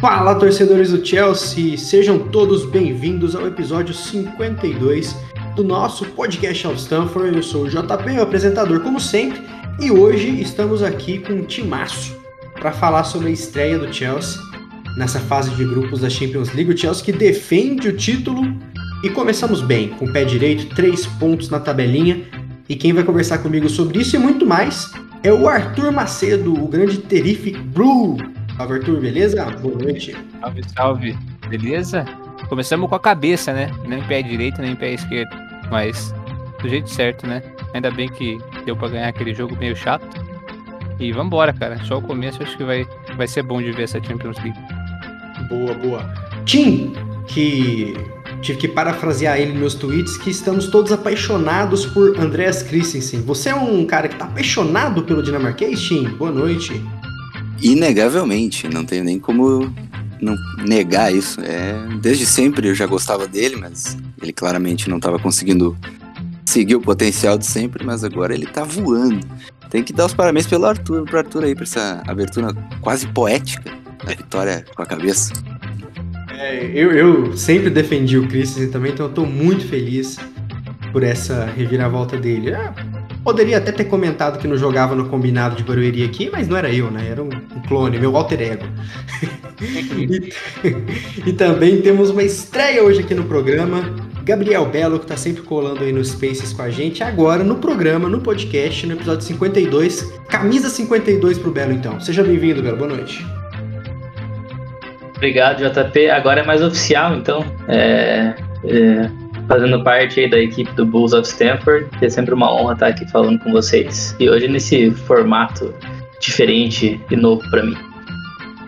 Fala, torcedores do Chelsea! Sejam todos bem-vindos ao episódio 52 do nosso podcast of Stanford. Eu sou o JP, o apresentador, como sempre, e hoje estamos aqui com um timaço para falar sobre a estreia do Chelsea nessa fase de grupos da Champions League. O Chelsea que defende o título e começamos bem, com o pé direito, três pontos na tabelinha. E quem vai conversar comigo sobre isso e muito mais é o Arthur Macedo, o grande Terrific Blue. Salve, Arthur, beleza? Boa noite. Salve, salve. Beleza? Começamos com a cabeça, né? Nem pé direito, nem pé esquerdo. Mas do jeito certo, né? Ainda bem que deu pra ganhar aquele jogo meio chato. E vambora, cara. Só o começo acho que vai, vai ser bom de ver essa Champions League. Boa, boa. Tim, que tive que parafrasear ele nos meus tweets, que estamos todos apaixonados por Andreas Christensen. Você é um cara que tá apaixonado pelo dinamarquês, Tim? Boa noite. Inegavelmente, não tenho nem como não negar isso. É, desde sempre eu já gostava dele, mas ele claramente não estava conseguindo seguir o potencial de sempre, mas agora ele tá voando. Tem que dar os parabéns pelo Arthur, pro Arthur aí, por essa abertura quase poética da vitória com a cabeça. É, eu, eu sempre defendi o Christensen também, então eu tô muito feliz por essa reviravolta dele. É, Poderia até ter comentado que não jogava no combinado de Barueri aqui, mas não era eu, né? Era um, clone, meu alter ego. e, e, também temos uma estreia hoje aqui no programa. Gabriel Belo, que está sempre colando aí nos Spaces com a gente, agora no programa, no podcast, no episódio 52. Camisa 52 pro Belo, então. Seja bem-vindo, Belo. Boa noite. Obrigado, JP. Agora é mais oficial, então. É, é, fazendo parte da equipe do Bulls of Stanford. É sempre uma honra estar aqui falando com vocês. E hoje nesse formato diferente e novo para mim.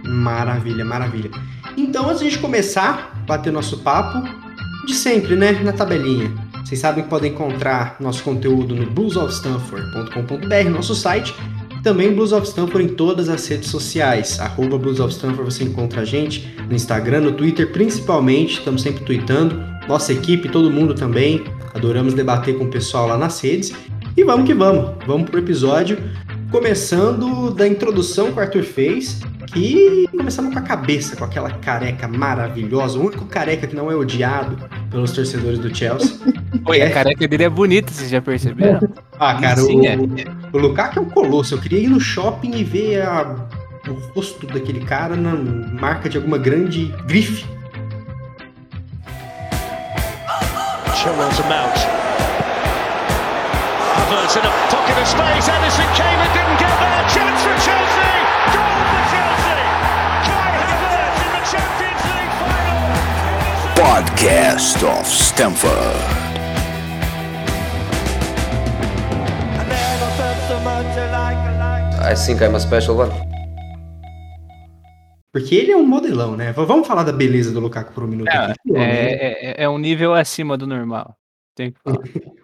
Maravilha, maravilha. Então, antes de a gente começar bater nosso papo, de sempre, né? Na tabelinha. Vocês sabem que podem encontrar nosso conteúdo no bluesofstanford.com.br, nosso site, também Blues of Stanford em todas as redes sociais. Arroba Blues of Stanford você encontra a gente no Instagram, no Twitter, principalmente, estamos sempre tweetando nossa equipe, todo mundo também. Adoramos debater com o pessoal lá nas redes. E vamos que vamos. Vamos pro episódio. Começando da introdução que o Arthur fez. E começamos com a cabeça, com aquela careca maravilhosa. O único careca que não é odiado pelos torcedores do Chelsea. Oi, é... a careca dele é bonita, vocês já perceberam? Ah, cara, Sim, o, é. o Lukaku é um colosso. Eu queria ir no shopping e ver a, o rosto daquele cara na marca de alguma grande grife Chilwell to Mount. Havertz in a pocket of space. Edison came and didn't get there. Chance for Chelsea. Goal for Chelsea. Kai Havertz in the Champions League final. Podcast of Stamford. I think I'm a special one. Porque ele é um modelão, né? Vamos falar da beleza do Lukaku por um minuto. É, aqui, é, é, é, um nível acima do normal. Tem que falar.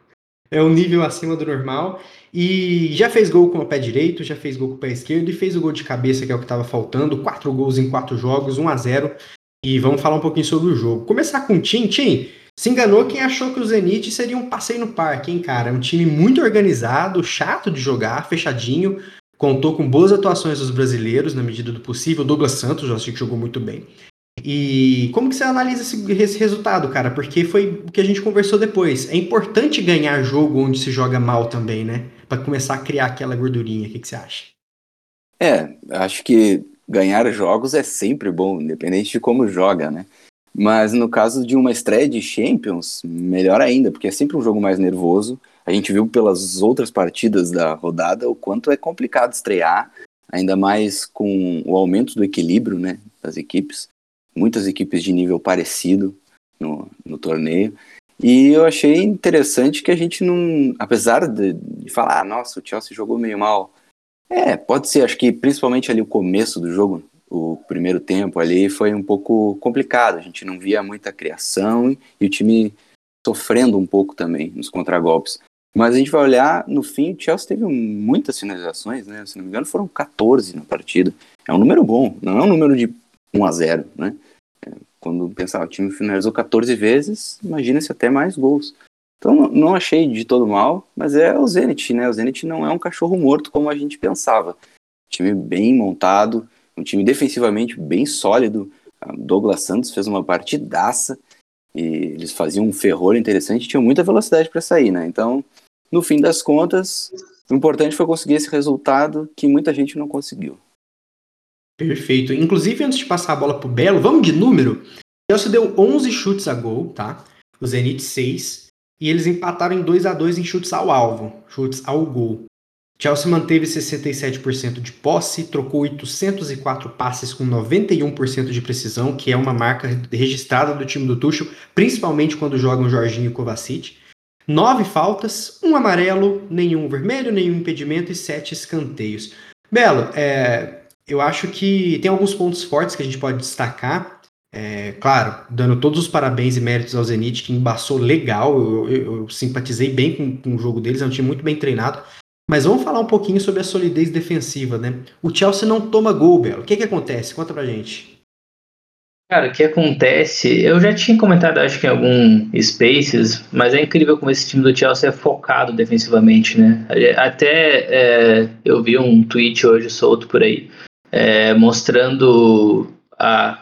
é um nível acima do normal. E já fez gol com o pé direito, já fez gol com o pé esquerdo e fez o gol de cabeça, que é o que estava faltando. Quatro gols em quatro jogos, 1 a 0 E vamos falar um pouquinho sobre o jogo. Começar com o Tim. Tim, se enganou quem achou que o Zenit seria um passeio no parque, hein, cara? É um time muito organizado, chato de jogar, fechadinho contou com boas atuações dos brasileiros na medida do possível. O Douglas Santos, eu achei que jogou muito bem. E como que você analisa esse, esse, resultado, cara? Porque foi o que a gente conversou depois. É importante ganhar jogo onde se joga mal também, né? Para começar a criar aquela gordurinha. O que, que você acha? É, acho que ganhar jogos é sempre bom, independente de como joga, né? Mas no caso de uma estreia de Champions, melhor ainda, porque é sempre um jogo mais nervoso. A gente viu pelas outras partidas da rodada o quanto é complicado estrear, ainda mais com o aumento do equilíbrio né, das equipes. Muitas equipes de nível parecido no, no torneio. E eu achei interessante que a gente não. Apesar de, de falar, ah, nossa, o Chelsea jogou meio mal. É, pode ser, acho que principalmente ali o começo do jogo, o primeiro tempo ali foi um pouco complicado. A gente não via muita criação e o time sofrendo um pouco também nos contragolpes. Mas a gente vai olhar, no fim, o Chelsea teve muitas finalizações, né? Se não me engano, foram 14 na partida. É um número bom, não é um número de 1 a 0 né? É, quando pensar, o time finalizou 14 vezes, imagina-se até mais gols. Então não achei de todo mal, mas é o Zenit, né? O Zenit não é um cachorro morto como a gente pensava. time bem montado, um time defensivamente bem sólido. Douglas Santos fez uma partidaça e eles faziam um ferror interessante tinham muita velocidade para sair, né? Então, no fim das contas, o importante foi conseguir esse resultado que muita gente não conseguiu. Perfeito. Inclusive, antes de passar a bola pro Belo, vamos de número. O Chelsea deu 11 chutes a gol, tá? O Zenit 6. E eles empataram em 2 a 2 em chutes ao alvo, chutes ao gol. Chelsea manteve 67% de posse, trocou 804 passes com 91% de precisão, que é uma marca registrada do time do Tuchel, principalmente quando jogam Jorginho e Kovacic. Nove faltas, um amarelo, nenhum vermelho, nenhum impedimento e sete escanteios. Belo, é, eu acho que tem alguns pontos fortes que a gente pode destacar. É, claro, dando todos os parabéns e méritos ao Zenit, que embaçou legal. Eu, eu, eu simpatizei bem com, com, o jogo deles, é um time muito bem treinado. Mas vamos falar um pouquinho sobre a solidez defensiva, né? O Chelsea não toma gol, Belo. O que, que acontece? Conta pra gente. Cara, o que acontece? Eu já tinha comentado, acho que em algum Spaces, mas é incrível como esse time do Chelsea é focado defensivamente, né? Até é, eu vi um tweet hoje solto por aí, é, mostrando a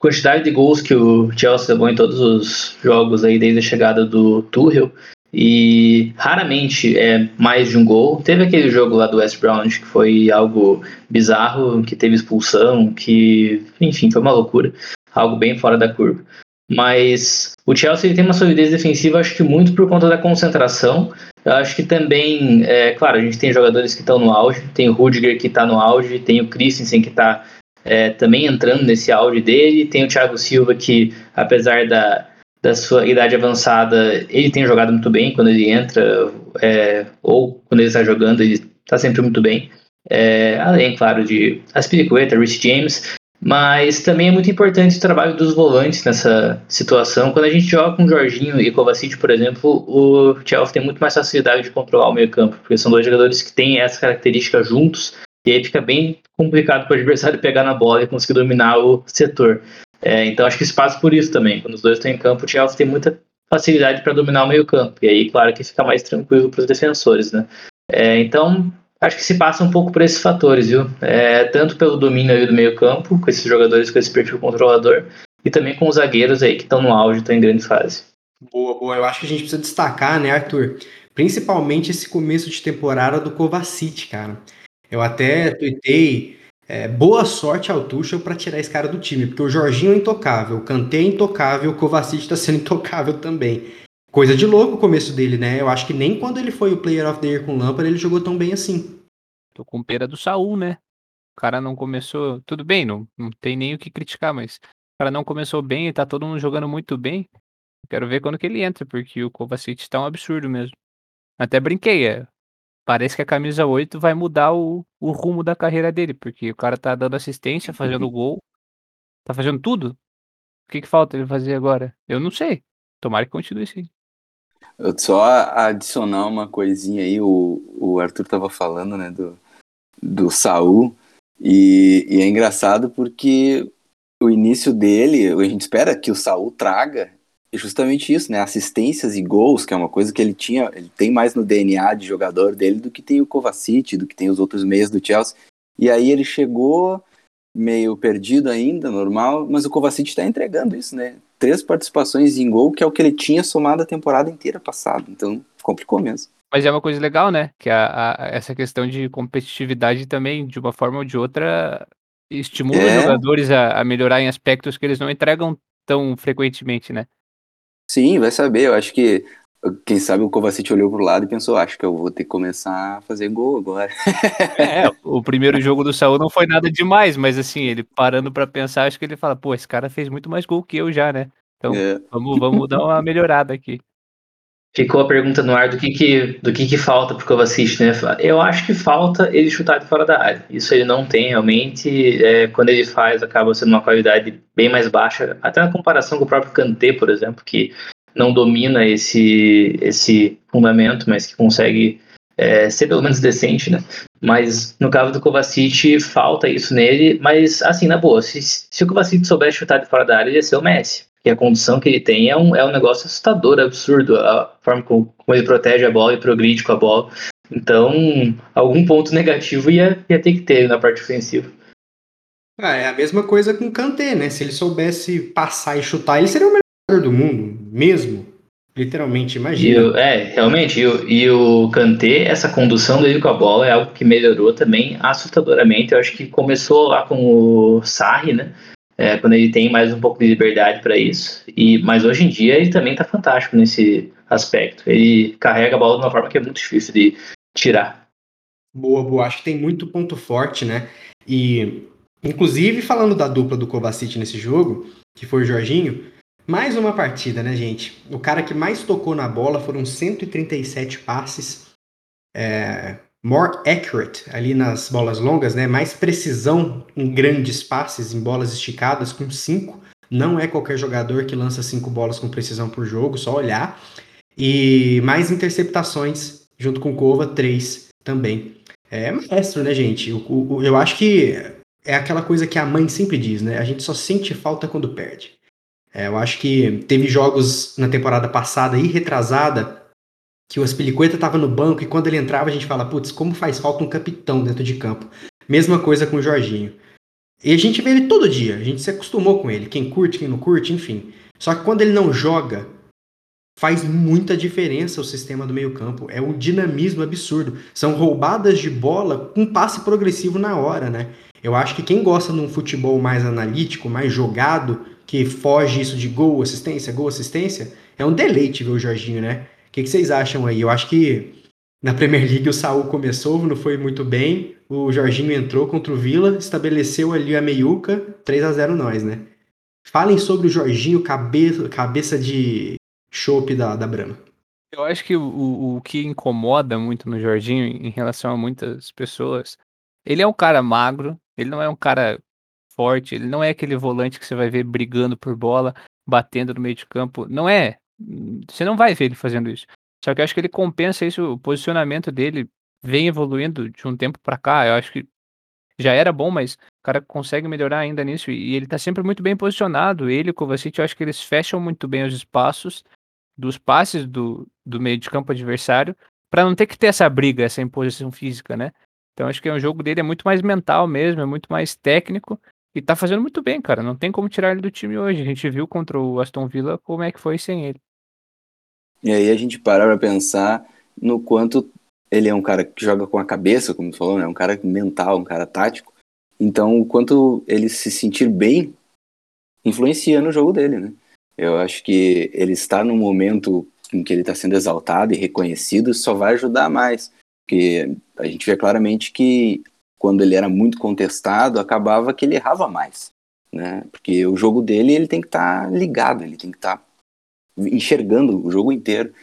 quantidade de gols que o Chelsea levou em todos os jogos aí desde a chegada do Tuchel e raramente é mais de um gol. Teve aquele jogo lá do West Brown que foi algo bizarro, que teve expulsão, que, enfim, foi uma loucura, algo bem fora da curva. Mas o Chelsea tem uma solidez defensiva, acho que muito por conta da concentração. Eu acho que também, é, claro, a gente tem jogadores que estão no auge, tem o Rudiger que está no auge, tem o Christensen que está é, também entrando nesse auge dele, tem o Thiago Silva que, apesar da, da sua idade avançada, ele tem jogado muito bem quando ele entra, é, ou quando ele está jogando, ele está sempre muito bem. É, além, claro, de Aspiricueta, Rich James, mas também é muito importante o trabalho dos volantes nessa situação. Quando a gente joga com Jorginho e Kovacic, por exemplo, o Chelsea tem muito mais facilidade de controlar o meio campo, porque são dois jogadores que têm essa característica juntos, e aí fica bem complicado para o adversário pegar na bola e conseguir dominar o setor. É, então acho que isso passa por isso também. Quando os dois estão em campo, o Chelsea tem muita facilidade para dominar o meio campo. E aí, claro que fica mais tranquilo para os defensores, né? É, então, acho que se passa um pouco por esses fatores, viu? É, tanto pelo domínio aí do meio campo, com esses jogadores com esse perfil controlador, e também com os zagueiros aí que estão no auge, estão em grande fase. Boa, boa. Eu acho que a gente precisa destacar, né, Arthur? Principalmente esse começo de temporada do Kovacic, cara. Eu até tuitei é, boa sorte ao Tuchel para tirar esse cara do time, porque o Jorginho é intocável, o Kanté é intocável, o Kovacic está sendo intocável também. Coisa de louco o começo dele, né? Eu acho que nem quando ele foi o Player of the Year com Lampard ele jogou tão bem assim. Tô com pena do Saul, né? O cara não começou. Tudo bem, não, não tem nem o que criticar, mas o cara não começou bem e tá todo mundo jogando muito bem. Quero ver quando que ele entra, porque o Kovacic tá um absurdo mesmo. Até brinquei, é parece que a camisa 8 vai mudar o, o rumo da carreira dele, porque o cara tá dando assistência, fazendo gol, tá fazendo tudo. O que, que falta ele fazer agora? Eu não sei. Tomara que continue assim. Eu só adicionar uma coisinha aí, o, o Arthur tava falando, né, do, do Saul, e, e é engraçado porque o início dele, a gente espera que o Saul traga justamente isso, né? Assistências e gols, que é uma coisa que ele tinha, ele tem mais no DNA de jogador dele do que tem o Kovacic, do que tem os outros meios do Chelsea. E aí ele chegou meio perdido ainda, normal, mas o Kovacic está entregando isso, né? Três participações em gol, que é o que ele tinha somado a temporada inteira passada. Então, complicou mesmo. Mas é uma coisa legal, né? Que a, a, essa questão de competitividade também, de uma forma ou de outra, estimula é. os jogadores a, a melhorar em aspectos que eles não entregam tão frequentemente, né? Sim, vai saber. Eu acho que, quem sabe, o Kovacic olhou pro lado e pensou: acho que eu vou ter que começar a fazer gol agora. É, o primeiro jogo do Saúl não foi nada demais, mas assim, ele parando para pensar, acho que ele fala: pô, esse cara fez muito mais gol que eu já, né? Então, é. vamos, vamos dar uma melhorada aqui. Ficou a pergunta no ar do que, que, do que, que falta pro Kovacic, né? Eu acho que falta ele chutar de fora da área. Isso ele não tem realmente. É, quando ele faz, acaba sendo uma qualidade bem mais baixa, até na comparação com o próprio Kanté, por exemplo, que não domina esse, esse fundamento, mas que consegue é, ser pelo menos decente, né? Mas no caso do Kovacic, falta isso nele. Mas, assim, na boa, se, se o Kovacic soubesse chutar de fora da área, ele ia ser o Messi que a condição que ele tem é um, é um negócio assustador, absurdo, a forma como, como ele protege a bola e progride com a bola. Então, algum ponto negativo ia, ia ter que ter na parte ofensiva. Ah, é a mesma coisa com o Kanté, né? Se ele soubesse passar e chutar, ele seria o melhor jogador do mundo, mesmo. Literalmente, imagina. é, realmente, e o, e o Kanté, essa condução dele com a bola é algo que melhorou também assustadoramente. Eu acho que começou lá com o Sarri, né? É, quando ele tem mais um pouco de liberdade para isso. E, mas hoje em dia ele também tá fantástico nesse aspecto. Ele carrega a bola de uma forma que é muito difícil de tirar. Boa, boa. Acho que tem muito ponto forte, né? E, inclusive, falando da dupla do Kovacic nesse jogo, que foi o Jorginho, mais uma partida, né, gente? O cara que mais tocou na bola foram 137 passes. É, more accurate ali nas bolas longas, né? Mais precisão em grandes passes, em bolas esticadas, com 5. Não é qualquer jogador que lança cinco bolas com precisão por jogo, só olhar. E mais interceptações, junto com Kova, 3 também. É maestro, né, gente? O- o- eu acho que é aquela coisa que a mãe sempre diz, né? A gente só sente falta quando perde. É, eu acho que teve jogos na temporada passada e retrasada que o Aspilicueta tava no banco e quando ele entrava a gente fala, putz, como faz falta um capitão dentro de campo. Mesma coisa com o Jorginho. E a gente vê ele todo dia, a gente se acostumou com ele, quem curte, quem não curte, enfim. Só que quando ele não joga, faz muita diferença o sistema do meio-campo. É um dinamismo absurdo. São roubadas de bola com passe progressivo na hora, né? Eu acho que quem gosta de um futebol mais analítico, mais jogado, que foge isso de gol, assistência, gol, assistência, é um deleite ver o Jorginho, né? Que, que vocês acham aí? Eu acho que na Premier League o Saul começou, não foi muito bem. O Jorginho entrou contra o Vila, estabeleceu ali a meiuca, 3 a 0 nós, né? Falem sobre o Jorginho, cabeça, cabeça de chope da, da Brahma. Eu acho que o, o que incomoda muito no Jorginho em relação a muitas pessoas, ele é um cara magro, ele não é um cara forte, ele não é aquele volante que você vai ver brigando por bola, batendo no meio de campo. Não é. Você não vai ver ele fazendo isso. Só que eu acho que ele compensa isso, o posicionamento dele vem evoluindo de um tempo pra cá. Eu acho que já era bom, mas o cara consegue melhorar ainda nisso. E ele tá sempre muito bem posicionado. Ele e o Kovacic, eu acho que eles fecham muito bem os espaços dos passes do, do meio de campo adversário, para não ter que ter essa briga, essa imposição física, né? Então acho que o jogo dele é muito mais mental mesmo, é muito mais técnico e tá fazendo muito bem, cara. Não tem como tirar ele do time hoje. A gente viu contra o Aston Villa como é que foi sem ele. E aí a gente para pra pensar no quanto ele é um cara que joga com a cabeça, como tu falou, né? Um cara mental, um cara tático. Então, o quanto ele se sentir bem influencia no jogo dele, né? Eu acho que ele está num momento em que ele está sendo exaltado e reconhecido só vai ajudar mais. Porque a gente vê claramente que quando ele era muito contestado, acabava que ele errava mais. Né? Porque o jogo dele ele tem que estar ligado, ele tem que estar enxergando o jogo inteiro.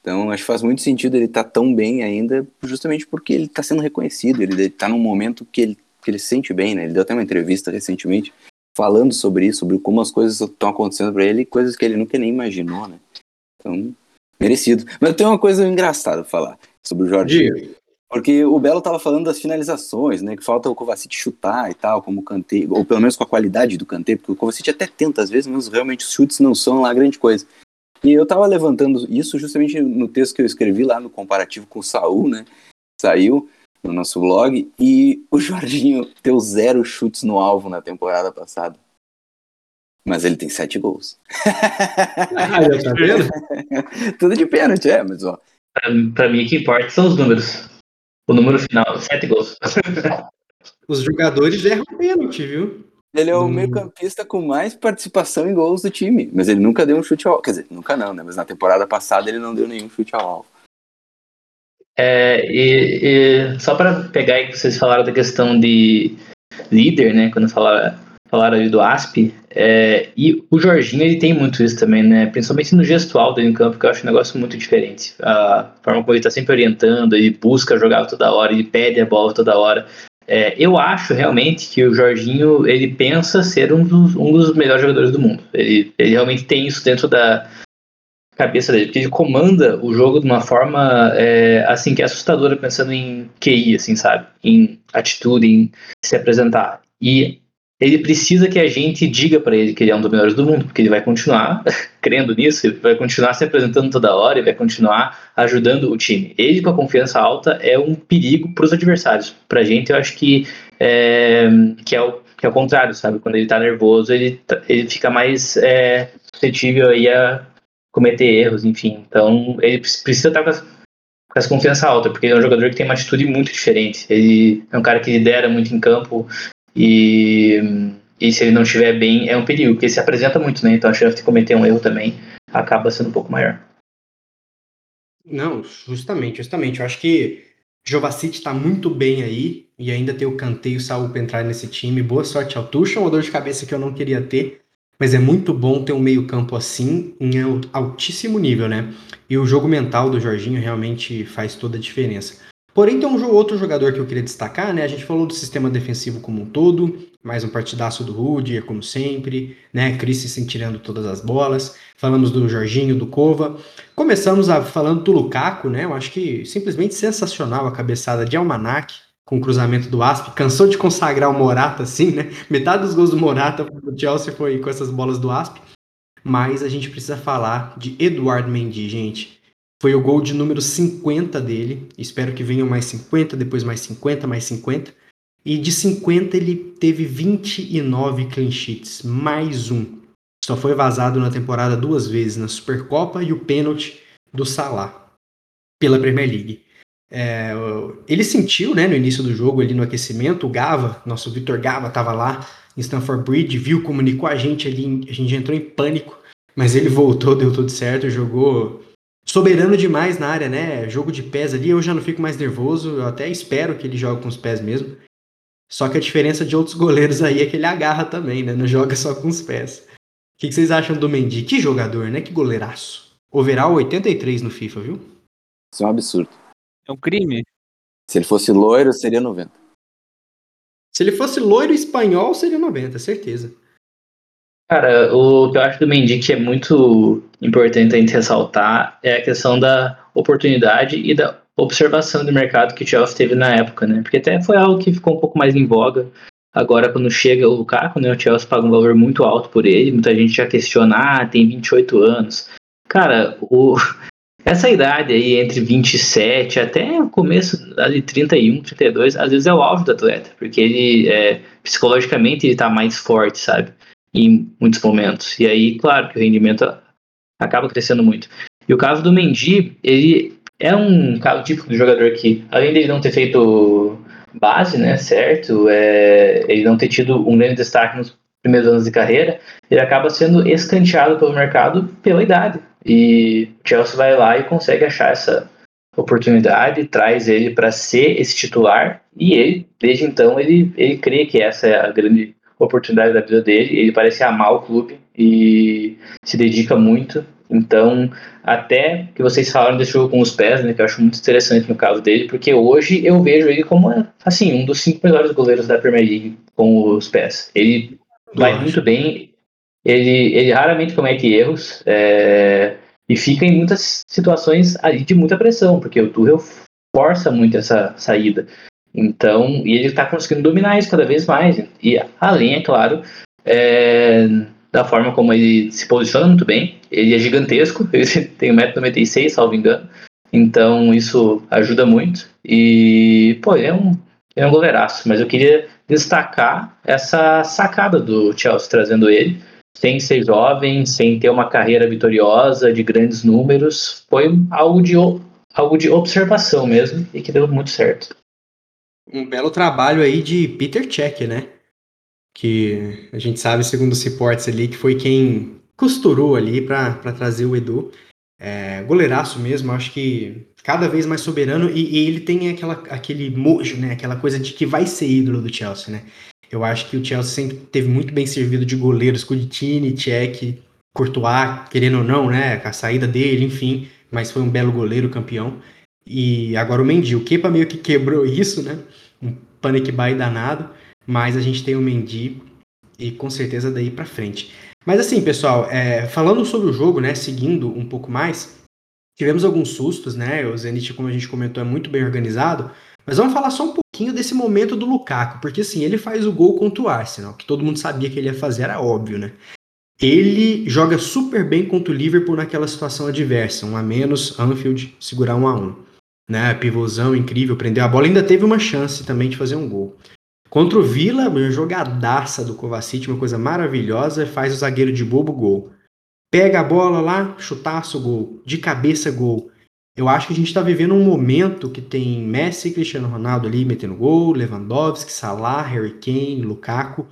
Então, acho que faz muito sentido ele estar tão bem ainda, justamente porque ele está sendo reconhecido, ele está num momento que ele, que ele se sente bem, né? Ele deu até uma entrevista recentemente falando sobre isso, sobre como as coisas estão acontecendo para ele, coisas que ele nunca nem imaginou, né? Então, merecido. Mas tem uma coisa engraçada pra falar sobre o Jorge. Porque o Belo tava falando das finalizações, né? Que falta o Kovacic chutar e tal, como o Kanté, ou pelo menos com a qualidade do Kanté, porque o Kovacic até tenta às vezes, mas realmente os chutes não são lá grande coisa. E eu tava levantando isso justamente no texto que eu escrevi lá no comparativo com o Saul, né? Saiu no nosso blog, e o Jorginho deu zero chutes no alvo na temporada passada. Mas ele tem sete gols. Ah, já tá vendo? Tudo de pênalti, é, mas ó. Pra, pra mim, o que importa são os números. O número final, sete gols. Os jogadores erram pênalti, viu? Ele é o Hum. meio-campista com mais participação em gols do time. Mas ele nunca deu um chute ao alvo. Quer dizer, nunca não, né? Mas na temporada passada ele não deu nenhum chute ao alvo. É, e, e só para pegar aí que vocês falaram da questão de líder, né? Quando falaram, falaram ali do Asp, é, e o Jorginho ele tem muito isso também, né? Principalmente no gestual dele em campo, que eu acho um negócio muito diferente. A forma como ele tá sempre orientando, ele busca jogar toda hora, ele pede a bola toda hora. É, eu acho realmente que o Jorginho ele pensa ser um dos, um dos melhores jogadores do mundo. Ele, ele realmente tem isso dentro da cabeça dele, porque ele comanda o jogo de uma forma é, assim que é assustadora, pensando em QI, assim, sabe? Em atitude, em se apresentar. E ele precisa que a gente diga para ele que ele é um dos melhores do mundo, porque ele vai continuar crendo nisso, ele vai continuar se apresentando toda hora, ele vai continuar ajudando o time. Ele com a confiança alta é um perigo para os adversários. Para a gente, eu acho que é, que é o que é o contrário, sabe? Quando ele tá nervoso, ele, tá, ele fica mais é, suscetível aí a cometer erros, enfim. Então, ele precisa estar com, com essa confiança alta, porque ele é um jogador que tem uma atitude muito diferente. Ele é um cara que lidera muito em campo e, e se ele não estiver bem, é um perigo, porque ele se apresenta muito, né? Então a chance de cometer um erro também acaba sendo um pouco maior. Não, justamente, justamente. Eu acho que Jovacic está muito bem aí e ainda tem o Kanté e o Saúl para entrar nesse time. Boa sorte ao Tuchel, uma dor de cabeça que eu não queria ter, mas é muito bom ter um meio-campo assim em altíssimo nível, né? E o jogo mental do Jorginho realmente faz toda a diferença. Porém, tem um outro jogador que eu queria destacar, né? A gente falou do sistema defensivo como um todo, mais um partidaço do Rudiger, como sempre, né? Christensen tirando todas as bolas. Falamos do Jorginho, do Cova. Começamos a, falando do Lukaku, né? Eu acho que simplesmente sensacional a cabeçada de Almanac, com o cruzamento do Asp. Cansou de consagrar o Morata, assim, né? Metade dos gols do Morata do Chelsea foi com essas bolas do Asp. Mas a gente precisa falar de Eduardo Mendy, gente. Foi o gol de número 50 dele. Espero que venham mais 50, depois mais 50, mais 50. E de 50 ele teve 29 clean sheets, mais um. Só foi vazado na temporada duas vezes, na Supercopa e o pênalti do Salah pela Premier League. É, ele sentiu, né, no início do jogo, ali no aquecimento, o Gava, nosso Vitor Gava, estava lá em Stamford Bridge, viu, comunicou a gente ali, a gente entrou em pânico, mas ele voltou, deu tudo certo, jogou soberano demais na área, né? Jogo de pés ali, eu já não fico mais nervoso, eu até espero que ele jogue com os pés mesmo. Só que a diferença de outros goleiros aí é que ele agarra também, né? Não joga só com os pés. O que vocês acham do Mendy? Que jogador, né? Que goleiraço. Overall 83 no FIFA, viu? Isso é um absurdo. É um crime. Se ele fosse loiro, seria 90. Se ele fosse loiro espanhol, seria 90, certeza. Cara, o que eu acho do Mendy que é muito importante a gente ressaltar é a questão da oportunidade e da observação do mercado que o Chelsea teve na época, né? Porque até foi algo que ficou um pouco mais em voga. Agora, quando chega o Lukaku, né, o Chelsea paga um valor muito alto por ele, muita gente já questiona, ah, tem 28 anos. Cara, o, essa idade aí, entre 27 até o começo ali 31, 32, às vezes é o auge do atleta, porque ele, é, psicologicamente, ele tá mais forte, sabe? Em muitos momentos. E aí, claro, que o rendimento acaba crescendo muito. E o caso do Mendy, ele é um caso típico do jogador que, além dele não ter feito base, né, certo, é, ele não ter tido um grande destaque nos primeiros anos de carreira, ele acaba sendo escanteado pelo mercado pela idade. E o Chelsea vai lá e consegue achar essa oportunidade, traz ele para ser esse titular, e ele, desde então, ele, ele crê que essa é a grande oportunidade da vida dele. Ele parece amar o clube e se dedica muito. Então, até que vocês falaram desse jogo com os pés, né, que eu acho muito interessante no caso dele, porque hoje eu vejo ele como assim um dos cinco melhores goleiros da Premier League com os pés. Ele vai muito bem, ele, ele raramente comete erros é, e fica em muitas situações ali de muita pressão, porque o Tuchel força muito essa saída. Então, e ele está conseguindo dominar isso cada vez mais. E além, é claro, é, da forma como ele se posiciona muito bem. Ele é gigantesco, ele tem 1,96m, salvo engano. Então isso ajuda muito. E, pô, ele é um, é um goleiraço. Mas eu queria destacar essa sacada do Chelsea trazendo ele. Sem ser jovem, sem ter uma carreira vitoriosa, de grandes números. Foi algo de, algo de observação mesmo e que deu muito certo um belo trabalho aí de Peter Cech, né? Que a gente sabe, segundo os reportes ali, que foi quem costurou ali para trazer o Edu. É, goleiraço mesmo, acho que cada vez mais soberano e, e, ele tem aquela, aquele mojo, né? Aquela coisa de que vai ser ídolo do Chelsea, né? Eu acho que o Chelsea sempre teve muito bem servido de goleiros, Cuditini, Cech, Courtois, querendo ou não, né? A saída dele, enfim, mas foi um belo goleiro campeão. E agora o Mendy, o Kepa meio que quebrou isso, né? Um panic buy danado, mas a gente tem o Mendy e com certeza daí para frente. Mas assim, pessoal, é, falando sobre o jogo, né, seguindo um pouco mais, tivemos alguns sustos, né? O Zenit, como a gente comentou, é muito bem organizado, mas vamos falar só um pouquinho desse momento do Lukaku, porque assim, ele faz o gol contra o Arsenal, que todo mundo sabia que ele ia fazer, era óbvio, né? Ele joga super bem contra o Liverpool naquela situação adversa, um a menos, Anfield segurar um a um né? Pivôzão incrível, prendeu a bola, ainda teve uma chance também de fazer um gol. Contra o Vila, uma jogadaça do Kovacic, uma coisa maravilhosa, faz o zagueiro de bobo gol. Pega a bola lá, chutaço, gol. De cabeça, gol. Eu acho que a gente está vivendo um momento que tem Messi e Cristiano Ronaldo ali metendo gol, Lewandowski, Salah, Harry Kane, Lukaku.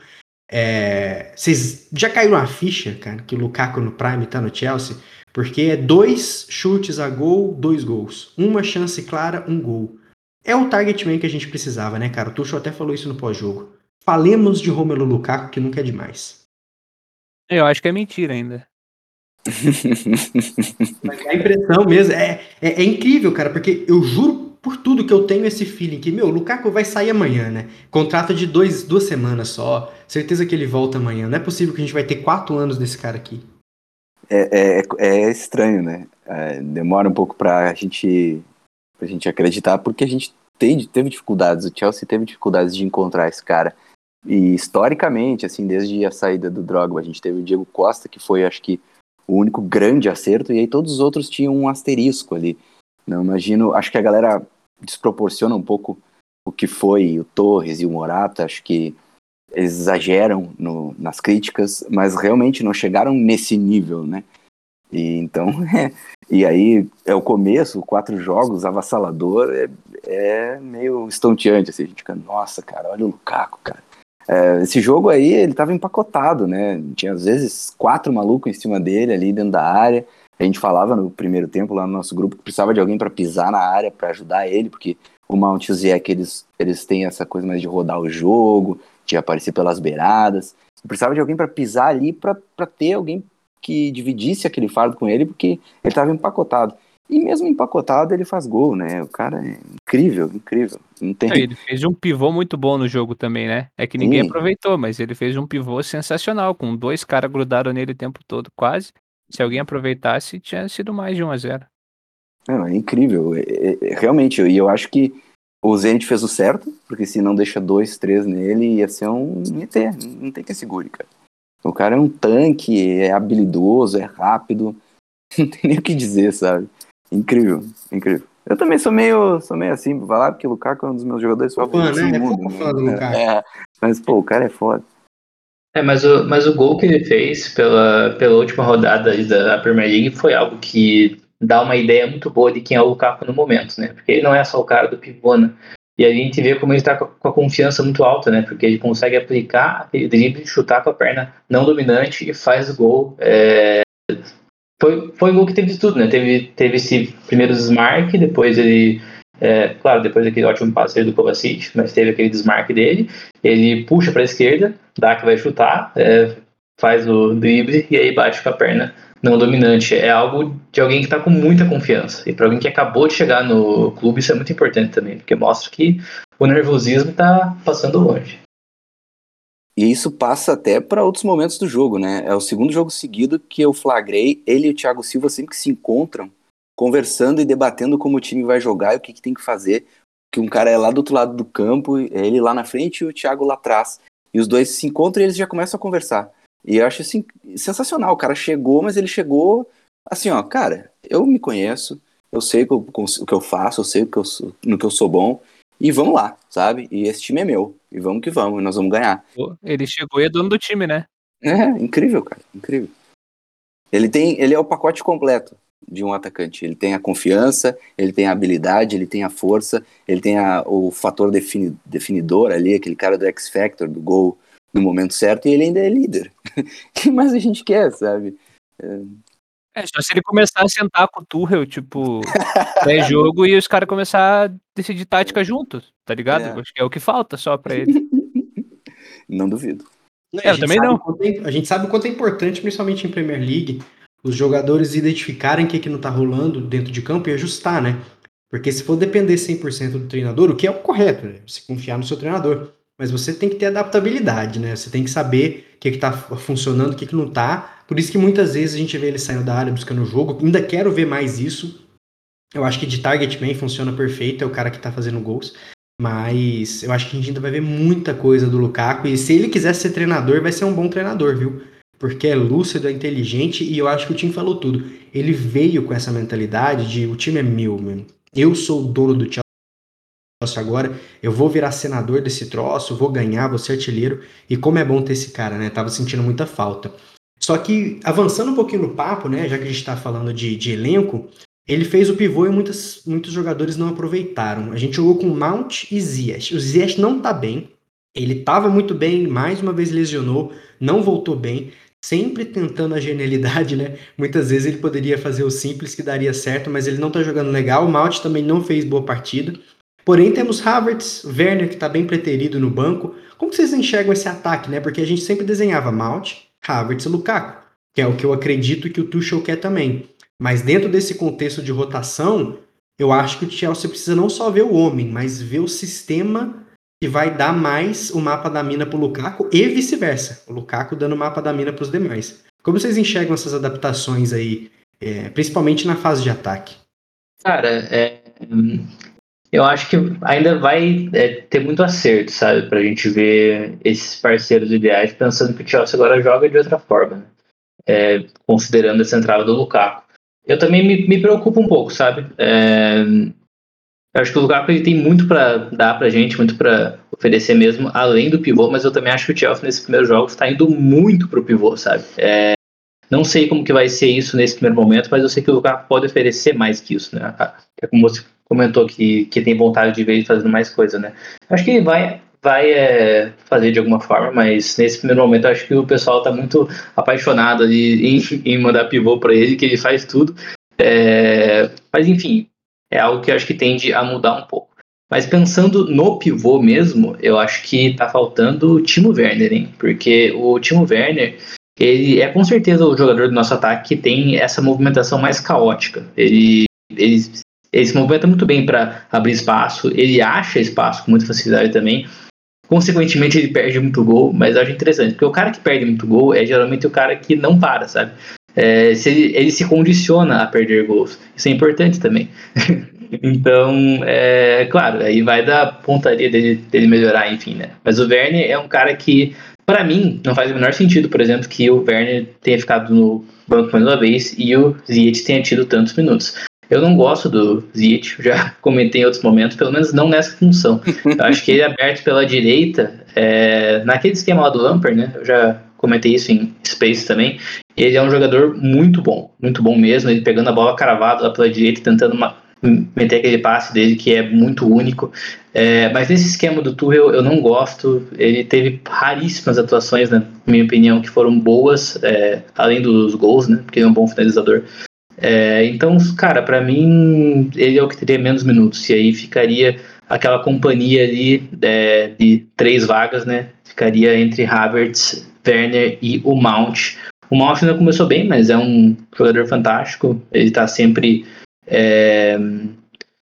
É... Vocês já caíram a ficha, cara, que o Lukaku no Prime tá no Chelsea? Porque é dois chutes a gol, dois gols. Uma chance clara, um gol. É o target man que a gente precisava, né, cara? O Tuchel até falou isso no pós-jogo. Falemos de Romelu Lukaku, que nunca é demais. Eu acho que é mentira ainda. Mas a impressão mesmo é, é, é, incrível, cara, porque eu juro por tudo que eu tenho esse feeling que, meu, o Lukaku vai sair amanhã, né? Contrato de dois, duas semanas só. Certeza que ele volta amanhã. Não é possível que a gente vai ter quatro anos desse cara aqui. É, é, é estranho, né? É, demora um pouco pra gente, pra gente acreditar, porque a gente teve, teve dificuldades, o Chelsea teve dificuldades de encontrar esse cara. E historicamente, assim, desde a saída do Drogba, a gente teve o Diego Costa, que foi, acho que, o único grande acerto, e aí todos os outros tinham um asterisco ali. Não imagino, acho que a galera desproporciona um pouco o que foi o Torres e o Morata, acho que eles exageram no, nas críticas, mas realmente não chegaram nesse nível, né? E então, é, e aí é o começo, quatro jogos, avassalador, é, é meio estonteante, assim, a gente fica, nossa, cara, olha o Lukaku, cara. É, esse jogo aí, ele tava empacotado, né? Tinha às vezes quatro malucos em cima dele ali dentro da área. A gente falava no primeiro tempo lá no nosso grupo que precisava de alguém para pisar na área para ajudar ele, porque o Mount e eles, eles têm essa coisa mais de rodar o jogo, de aparecer pelas beiradas. precisava de alguém para pisar ali para ter alguém que dividisse aquele fardo com ele, porque ele estava empacotado. E mesmo empacotado, ele faz gol, né? O cara é incrível, incrível. Não tem... Ele fez um pivô muito bom no jogo também, né? É que ninguém Sim. aproveitou, mas ele fez um pivô sensacional, com dois caras grudados nele o tempo todo, quase. Se alguém aproveitasse, tinha sido mais de 1 a 0 Não, é incrível. É, é, é realmente, e eu acho que o Zenit fez o certo, porque se não deixa dois, três nele, ia ser um ET. Não tem que segure, cara. O cara é um tanque, é habilidoso, é rápido. Não tem nem o que dizer, sabe? Incrível, incrível. Eu também sou meio, sou meio assim pra falar, porque o Lukaku é um dos meus jogadores favoritos né? do mundo. É, é, mas, pô, o cara é foda. É, mas o, mas o gol que ele fez pela, pela última rodada da Premier League foi algo que dá uma ideia muito boa de quem é o Lukaku no momento, né? Porque ele não é só o cara do pivô, né? E a gente vê como ele está com a confiança muito alta, né? Porque ele consegue aplicar aquele drible, chutar com a perna não dominante e faz gol é, foi, foi um gol que teve de tudo, né? Teve, teve esse primeiro desmarque, depois ele. É, claro, depois daquele ótimo passe do Kovacic, mas teve aquele desmarque dele. Ele puxa para a esquerda, dá que vai chutar, é, faz o drible e aí bate com a perna não dominante. É algo de alguém que está com muita confiança. E para alguém que acabou de chegar no clube, isso é muito importante também, porque mostra que o nervosismo está passando longe. E isso passa até para outros momentos do jogo, né? É o segundo jogo seguido que eu flagrei ele e o Thiago Silva sempre que se encontram, conversando e debatendo como o time vai jogar e o que, que tem que fazer. Que um cara é lá do outro lado do campo, ele lá na frente e o Thiago lá atrás. E os dois se encontram e eles já começam a conversar. E eu acho assim, sensacional. O cara chegou, mas ele chegou assim, ó, cara, eu me conheço, eu sei o que eu faço, eu sei o que eu sou, no que eu sou bom, e vamos lá, sabe? E esse time é meu. E vamos que vamos, nós vamos ganhar. Ele chegou e é dono do time, né? É, incrível, cara, incrível. Ele tem, ele é o pacote completo de um atacante. Ele tem a confiança, ele tem a habilidade, ele tem a força, ele tem a, o fator defini, definidor ali, aquele cara do X Factor, do gol no momento certo, e ele ainda é líder. O que mais a gente quer, sabe? É, é, só se ele começar a sentar com o Tuchel, tipo, pré-jogo e os caras começar a decidir tática juntos, tá ligado? É. Acho que é o que falta só pra ele. Não duvido. É, eu também não. É, a gente sabe o quanto é importante, principalmente em Premier League, os jogadores identificarem o que, que não tá rolando dentro de campo e ajustar, né? Porque se for depender 100% do treinador, o que é o correto, né? Você confiar no seu treinador. Mas você tem que ter adaptabilidade, né? Você tem que saber o que, que tá funcionando, o que, que não tá, por isso que muitas vezes a gente vê ele saindo da área buscando o jogo. Ainda quero ver mais isso. Eu acho que de target man funciona perfeito, é o cara que tá fazendo gols. Mas eu acho que a gente ainda vai ver muita coisa do Lukaku. E se ele quiser ser treinador, vai ser um bom treinador, viu? Porque é lúcido, é inteligente e eu acho que o time falou tudo. Ele veio com essa mentalidade de o time é meu, mano. Eu sou o dono do Chelsea Chelsea agora, eu vou virar senador desse troço, vou ganhar, vou ser artilheiro. E como é bom ter esse cara, né? Tava sentindo muita falta. Só que, avançando um pouquinho no papo, né? Já que a gente tá falando de, de elenco, ele fez o pivô e muitos, muitos jogadores não aproveitaram. A gente jogou com Mount e Ziyech. O Ziyech não tá bem. Ele tava muito bem, mais uma vez lesionou, não voltou bem sempre tentando a genialidade, né? Muitas vezes ele poderia fazer o simples que daria certo, mas ele não tá jogando legal. O também não fez boa partida. Porém, temos Havertz, Werner, que está bem preterido no banco. Como vocês enxergam esse ataque, né? Porque a gente sempre desenhava Malt, Havertz e Lukaku, que é o que eu acredito que o Tuchel quer também. Mas dentro desse contexto de rotação, eu acho que o Chelsea precisa não só ver o homem, mas ver o sistema que vai dar mais o mapa da mina para o Lukaku e vice-versa. O Lukaku dando o mapa da mina para os demais. Como vocês enxergam essas adaptações aí, é, principalmente na fase de ataque? Cara, é, eu acho que ainda vai é, ter muito acerto, sabe, para a gente ver esses parceiros ideais, pensando que o Chelsea agora joga de outra forma, né? é, considerando essa entrada do Lukaku. Eu também me, me preocupo um pouco, sabe? É, eu acho que o Lukaku ele tem muito para dar pra gente, muito para oferecer mesmo, além do pivô, mas eu também acho que o Chelsea nesses primeiros jogos está indo muito pro pivô, sabe? É, não sei como que vai ser isso nesse primeiro momento, mas eu sei que o Lukaku pode oferecer mais que isso, né? É como você comentou que, que tem vontade de ver fazendo mais coisa, né? Acho que ele vai, vai é, fazer de alguma forma, mas nesse primeiro momento acho que o pessoal está muito apaixonado ali em, em mandar pivô para ele, que ele faz tudo. É, mas enfim, é algo que acho que tende a mudar um pouco. Mas pensando no pivô mesmo, eu acho que tá faltando o Timo Werner, hein? Porque o Timo Werner, ele é com certeza o jogador do nosso ataque que tem essa movimentação mais caótica. Ele, ele, ele se movimenta muito bem para abrir espaço, ele acha espaço com muita facilidade também. Consequentemente, ele perde muito gol, mas eu acho interessante, porque o cara que perde muito gol é geralmente o cara que não para, sabe? é, se ele, ele, se condiciona a perder gols. Isso é importante também. então, é claro, aí vai da pontaria dele, dele melhorar, enfim, né? Mas o Werner é um cara que, para mim, não faz o menor sentido, por exemplo, que o Werner tenha ficado no banco mais uma vez e o Ziyech tenha tido tantos minutos. Eu não gosto do Ziyech, já comentei em outros momentos, pelo menos não nessa função. Eu acho que ele é aberto pela direita, é, naquele esquema lá do Lampard, né? Eu já comentei isso em Space também. Ele é um jogador muito bom, muito bom mesmo. Ele pegando a bola cravada lá pela direita, tentando uma, meter aquele passe dele que é muito único. É, mas nesse esquema do Tuchel eu não gosto. Ele teve raríssimas atuações, na minha opinião, que foram boas, é, além dos gols, né? Porque ele é um bom finalizador. É, então, cara, para mim ele é o que teria menos minutos. E aí ficaria aquela companhia ali é, de três vagas, né? Ficaria entre Havertz, Werner e o Mount o Mount ainda começou bem, mas é um jogador fantástico. Ele tá sempre. É,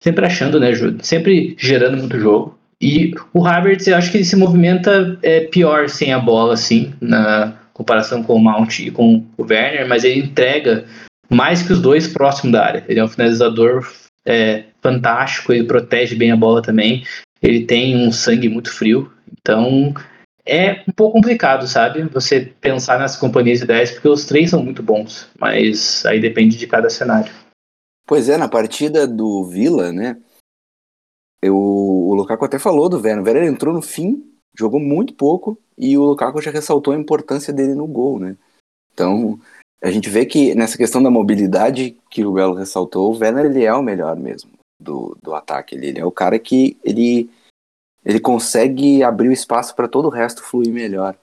sempre achando, né? Sempre gerando muito jogo. E o Havertz, eu acho que ele se movimenta é, pior sem a bola, assim, na comparação com o Mount e com o Werner, mas ele entrega mais que os dois próximo da área. Ele é um finalizador é, fantástico, ele protege bem a bola também. Ele tem um sangue muito frio. Então, é um pouco complicado, sabe? Você pensar nas companhias de 10, porque os três são muito bons, mas aí depende de cada cenário. Pois é, na partida do Vila, né? Eu, o Lukaku até falou do Werner. O Werner entrou no fim, jogou muito pouco, e o Lukaku já ressaltou a importância dele no gol, né? Então, a gente vê que nessa questão da mobilidade que o Belo ressaltou, o Werner ele é o melhor mesmo do, do ataque. Ele, ele é o cara que ele ele consegue abrir o espaço para todo o resto fluir melhor.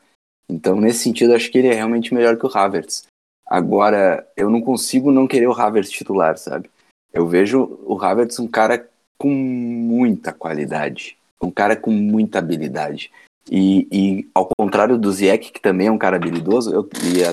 Então, nesse sentido, acho que ele é realmente melhor que o Havertz. Agora, eu não consigo não querer o Havertz titular, sabe? Eu vejo o Havertz um cara com muita qualidade, um cara com muita habilidade. E, e ao contrário do Ziyech, que também é um cara habilidoso, eu,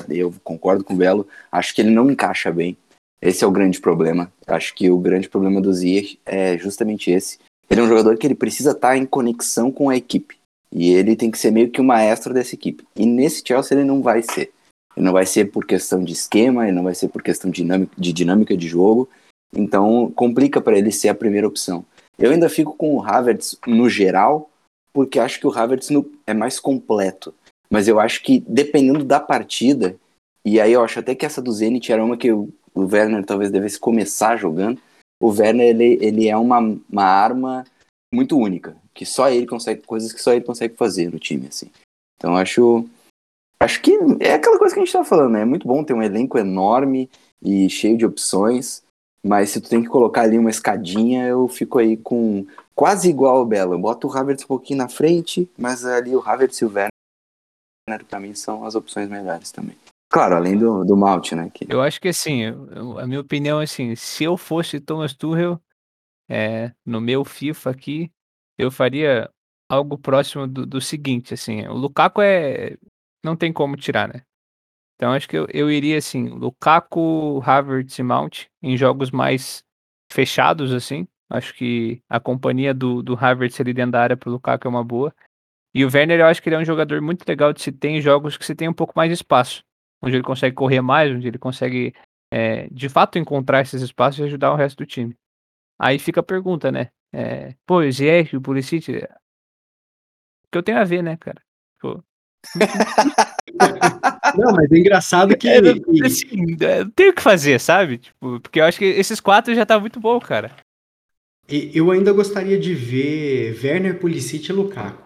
eu concordo com o Belo, acho que ele não encaixa bem. Esse é o grande problema. Acho que o grande problema do Ziyech é justamente esse. Ele é um jogador que ele precisa estar em conexão com a equipe. E ele tem que ser meio que o maestro dessa equipe. E nesse Chelsea ele não vai ser. Ele não vai ser por questão de esquema, ele não vai ser por questão de, dinâmica de jogo. Então complica para ele ser a primeira opção. Eu ainda fico com o Havertz no geral, porque acho que o Havertz no, é mais completo. Mas eu acho que dependendo da partida, e aí eu acho até que essa do Zenit era uma que o, o Werner talvez devesse começar jogando, o Werner ele, ele é uma, uma arma muito única, que só ele consegue, coisas que só ele consegue fazer no time, assim. Então acho, acho que é aquela coisa que a gente tá falando, né? É muito bom ter um elenco enorme e cheio de opções, mas se tu tem que colocar ali uma escadinha, eu fico aí com quase igual o Belo. Eu boto o Havertz um pouquinho na frente, mas ali o Havertz e o Werner pra mim são as opções melhores também. Claro, além do, do Malt, né? Que... Eu acho que assim, a minha opinião é assim, se eu fosse Thomas Tuchel, é, no meu FIFA aqui, eu faria algo próximo do, do seguinte, assim, o Lukaku é, não tem como tirar, né? Então acho que eu, eu iria assim, Lukaku, Havertz e Mount em jogos mais fechados, assim. Acho que a companhia do, do Havertz ali dentro da área pro Lukaku é uma boa. E o Werner, eu acho que ele é um jogador muito legal de se ter em jogos que você tem um pouco mais de espaço. Onde ele consegue correr mais, onde ele consegue, é, de fato, encontrar esses espaços e ajudar o resto do time. Aí fica a pergunta, né? É, pô, o Ziyech, o Pulisic... O que eu tenho a ver, né, cara? Pô, Não, mas é engraçado que. É, assim, é, não tem o que fazer, sabe? Tipo, porque eu acho que esses quatro já tá muito bom, cara. Eu ainda gostaria de ver Werner, Pulisic e Lukaku.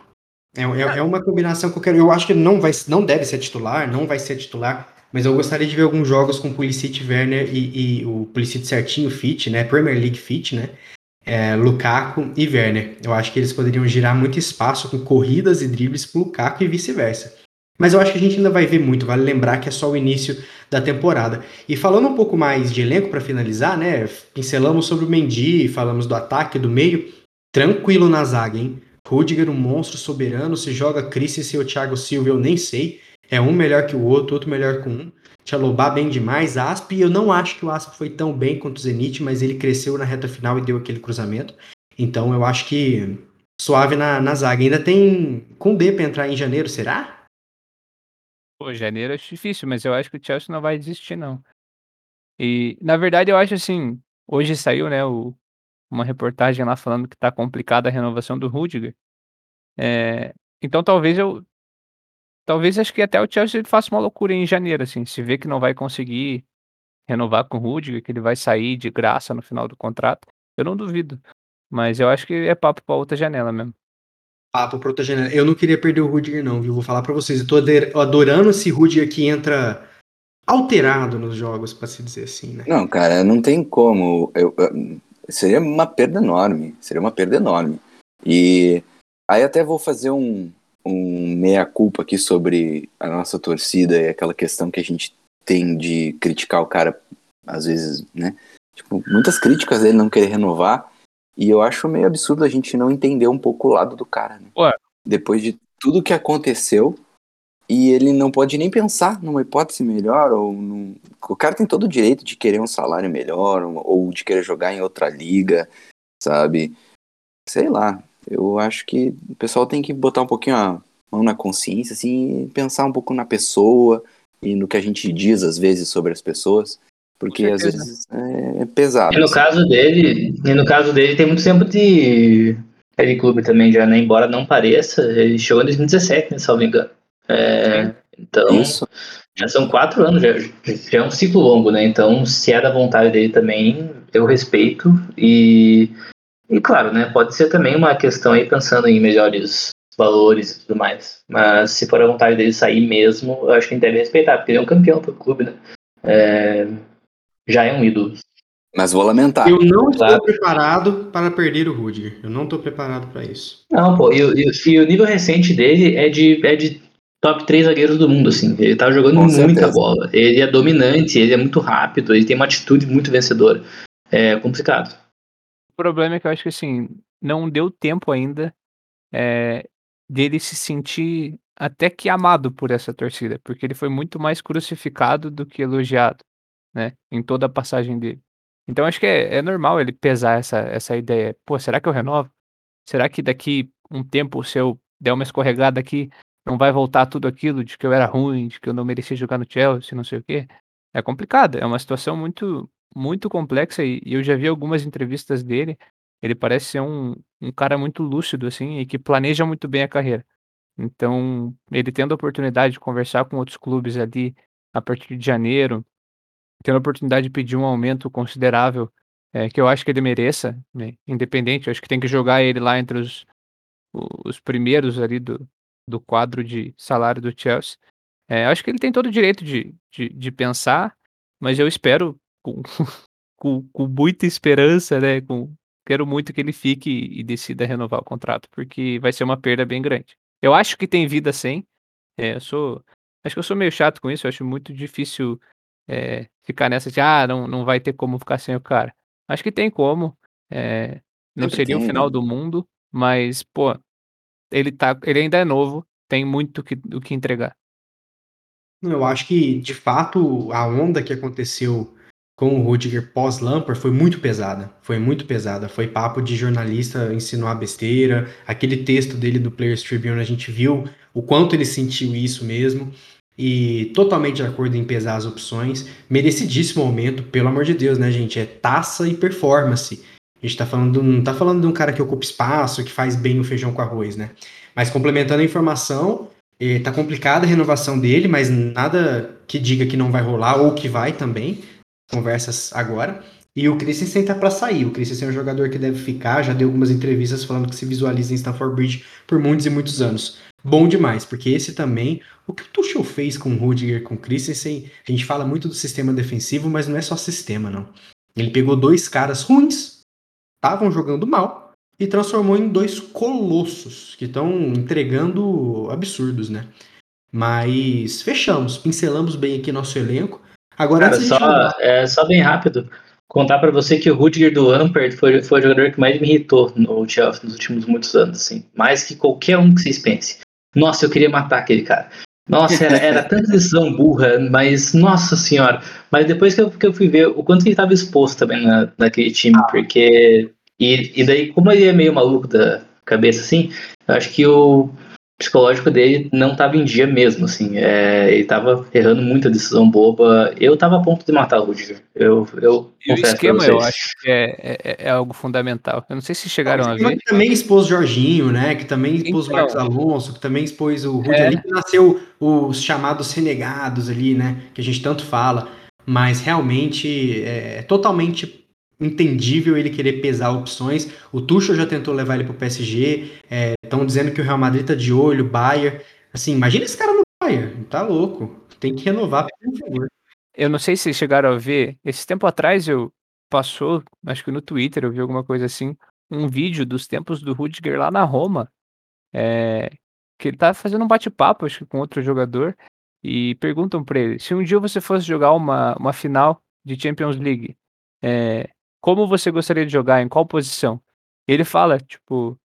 É, é, é uma combinação que eu quero. Eu acho que não, vai, não deve ser titular, não vai ser titular, mas eu gostaria de ver alguns jogos com Pulisic, Werner e, e o Pulisic certinho, fit, né? Premier League fit, né? É, Lukaku e Werner. Eu acho que eles poderiam girar muito espaço com corridas e dribles pro Lukaku e vice-versa. Mas eu acho que a gente ainda vai ver muito, vale lembrar que é só o início da temporada. E falando um pouco mais de elenco para finalizar, né? Pincelamos sobre o Mendy, falamos do ataque, do meio. Tranquilo na zaga, hein? Rudiger, um monstro soberano. Se joga Christensen ou Thiago Silva, eu nem sei. É um melhor que o outro, outro melhor que um. Tchalobá bem demais. Asp, eu não acho que o Asp foi tão bem quanto o Zenit, mas ele cresceu na reta final e deu aquele cruzamento. Então eu acho que suave na, na zaga. Ainda tem com D para entrar em janeiro, será? Pô, janeiro é difícil, mas eu acho que o Chelsea não vai desistir, não. E, na verdade, eu acho assim, hoje saiu, né, o- uma reportagem lá falando que tá complicada a renovação do Rudiger. É, então talvez eu. Talvez acho que até o Chelsea faça uma loucura em janeiro, assim, se vê que não vai conseguir renovar com o Rudiger, que ele vai sair de graça no final do contrato. Eu não duvido. Mas eu acho que é papo pra outra janela mesmo. Papo janela. Eu não queria perder o Rudiger, não, viu? Vou falar pra vocês. Eu tô adorando esse Rudiger que entra alterado nos jogos, pra se dizer assim, né? Não, cara, não tem como. Eu, eu- seria uma perda enorme. Seria uma perda enorme. E aí até vou fazer um, um meia-culpa aqui sobre a nossa torcida e aquela questão que a gente tem de criticar o cara, às vezes, né? Tipo, muitas críticas dele não querer renovar. E eu acho meio absurdo a gente não entender um pouco o lado do cara, né? Ué. Depois de tudo que aconteceu, e ele não pode nem pensar numa hipótese melhor, ou num... o cara tem todo o direito de querer um salário melhor, ou de querer jogar em outra liga, sabe? Sei lá, eu acho que o pessoal tem que botar um pouquinho a mão na consciência, assim, e pensar um pouco na pessoa e no que a gente diz às vezes sobre as pessoas, porque às vezes é, é pesado. E no assim. caso dele, e no caso dele tem muito tempo de, de clube também já, né? Embora não pareça, ele chegou em 2017, né, se não me engano. É, então, Isso, já são quatro anos, já, já é um ciclo longo, né? Então, se é da vontade dele também, eu respeito. E, e claro, né? Pode ser também uma questão aí pensando em melhores valores e tudo mais. Mas se for a vontade dele sair mesmo, eu acho que a gente deve respeitar, porque ele é um campeão pro clube, né? É, já é um ídolo. mas vou lamentar. Eu não estou Claro. preparado para perder o Rudiger. Eu não estou preparado para isso. Não, pô, e, o- e o- e o nível recente dele é de, é de top 3 zagueiros do mundo, assim. Ele tá jogando Com muita certeza. bola. Ele é dominante, ele é muito rápido, ele tem uma atitude muito vencedora. É complicado. O problema é que eu acho que assim, não deu tempo ainda é, dele se sentir até que amado por essa torcida, porque ele foi muito mais crucificado do que elogiado, né? Em toda a passagem dele. Então acho que é, é normal ele pesar essa, essa ideia. Pô, será que eu renovo? Será que daqui um tempo, se eu der uma escorregada aqui, não vai voltar tudo aquilo de que eu era ruim, de que eu não merecia jogar no Chelsea, não sei o quê? É complicado, é uma situação muito, muito complexa e, e eu já vi algumas entrevistas dele. Ele parece ser um, um cara muito lúcido, assim, e que planeja muito bem a carreira. Então, ele tendo a oportunidade de conversar com outros clubes ali a partir de janeiro, tendo a oportunidade de pedir um aumento considerável é, que eu acho que ele mereça, né, independente, eu acho que tem que jogar ele lá entre os, os primeiros ali do, do quadro de salário do Chelsea. É, acho que ele tem todo o direito de, de, de pensar, mas eu espero com, com, com, muita esperança, né? Com, quero muito que ele fique e, decida renovar o contrato, porque vai ser uma perda bem grande. Eu acho que tem vida sem. É, eu sou. Acho que eu sou meio chato com isso, eu acho muito difícil é, ficar nessa de ah, não, não vai ter como ficar sem o cara. Acho que tem como. É, não seria o final né? do mundo, mas, pô, ele, tá, ele ainda é novo, tem muito que, o que entregar. Eu acho que, de fato, a onda que aconteceu com o Rudiger pós-Lampard foi muito pesada. Foi muito pesada. Foi papo de jornalista insinuar besteira. Aquele texto dele do Players Tribune, a gente viu o quanto ele sentiu isso mesmo. E totalmente de acordo em pesar as opções. Merecidíssimo aumento, pelo amor de Deus, né, gente? É taça e performance. A gente tá falando, não tá falando de um cara que ocupa espaço, que faz bem o feijão com arroz, né? Mas complementando a informação, eh, tá complicada a renovação dele, mas nada que diga que não vai rolar ou que vai também. Conversas agora. E o Christensen tá para sair. O Christensen é um jogador que deve ficar, já deu algumas entrevistas falando que se visualiza em Stanford Bridge por muitos e muitos anos. Bom demais, porque esse também, o que o Tuchel fez com o Rudiger, com o Christensen, a gente fala muito do sistema defensivo, mas não é só sistema, não. Ele pegou dois caras ruins, estavam jogando mal, e transformou em dois colossos que estão entregando absurdos, né? Mas fechamos, pincelamos bem aqui nosso elenco. Agora Cara, só, é, só bem rápido, contar para você que o Rudiger do Lampard foi, foi o jogador que mais me irritou no Chelsea nos últimos muitos anos, assim. Mais que qualquer um que vocês pensem. Nossa, eu queria matar aquele cara. Nossa, era, era tanta decisão burra, mas nossa senhora. Mas depois que eu, que eu fui ver o quanto ele estava exposto também na, naquele time, porque e, e daí, como ele é meio maluco da cabeça, assim, eu acho que o psicológico dele não estava em dia mesmo, assim. É, ele estava errando muita decisão boba. Eu estava a ponto de matar o Rudiger. Eu, eu e o esquema, eu acho que é, é, é, algo fundamental. Eu não sei se chegaram a ver. Que também expôs Jorginho, né? Que também expôs então, o Marcos Alonso, que também expôs o Rudiger é. ali, que nasceu os chamados renegados ali, né? Que a gente tanto fala. Mas realmente é totalmente entendível ele querer pesar opções. O Tuchel já tentou levar ele para o PSG. Estão é, dizendo que o Real Madrid tá de olho, Bayern. Assim, imagina esse cara no Bayern. Tá louco. Tem que renovar. Eu não sei se chegaram a ver. Esse tempo atrás eu passou, acho que no Twitter eu vi alguma coisa assim, um vídeo dos tempos do Rudiger lá na Roma. É, que ele tá fazendo um bate-papo, acho que com outro jogador. E perguntam para ele: se um dia você fosse jogar uma, uma final de Champions League, é, como você gostaria de jogar, em qual posição? ele fala, tipo,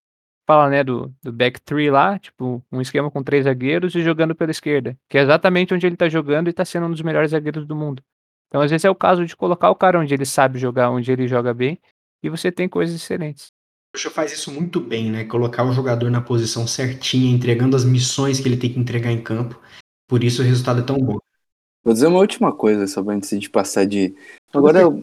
fala, né, do, do back three lá, tipo, um esquema com três zagueiros e jogando pela esquerda, que é exatamente onde ele tá jogando e tá sendo um dos melhores zagueiros do mundo. Então, às vezes é o caso de colocar o cara onde ele sabe jogar, onde ele joga bem, e você tem coisas excelentes. O Xuxa faz isso muito bem, né? Colocar o jogador na posição certinha, entregando as missões que ele tem que entregar em campo. Por isso o resultado é tão bom. Vou dizer uma última coisa, só antes de passar de. Agora, eu,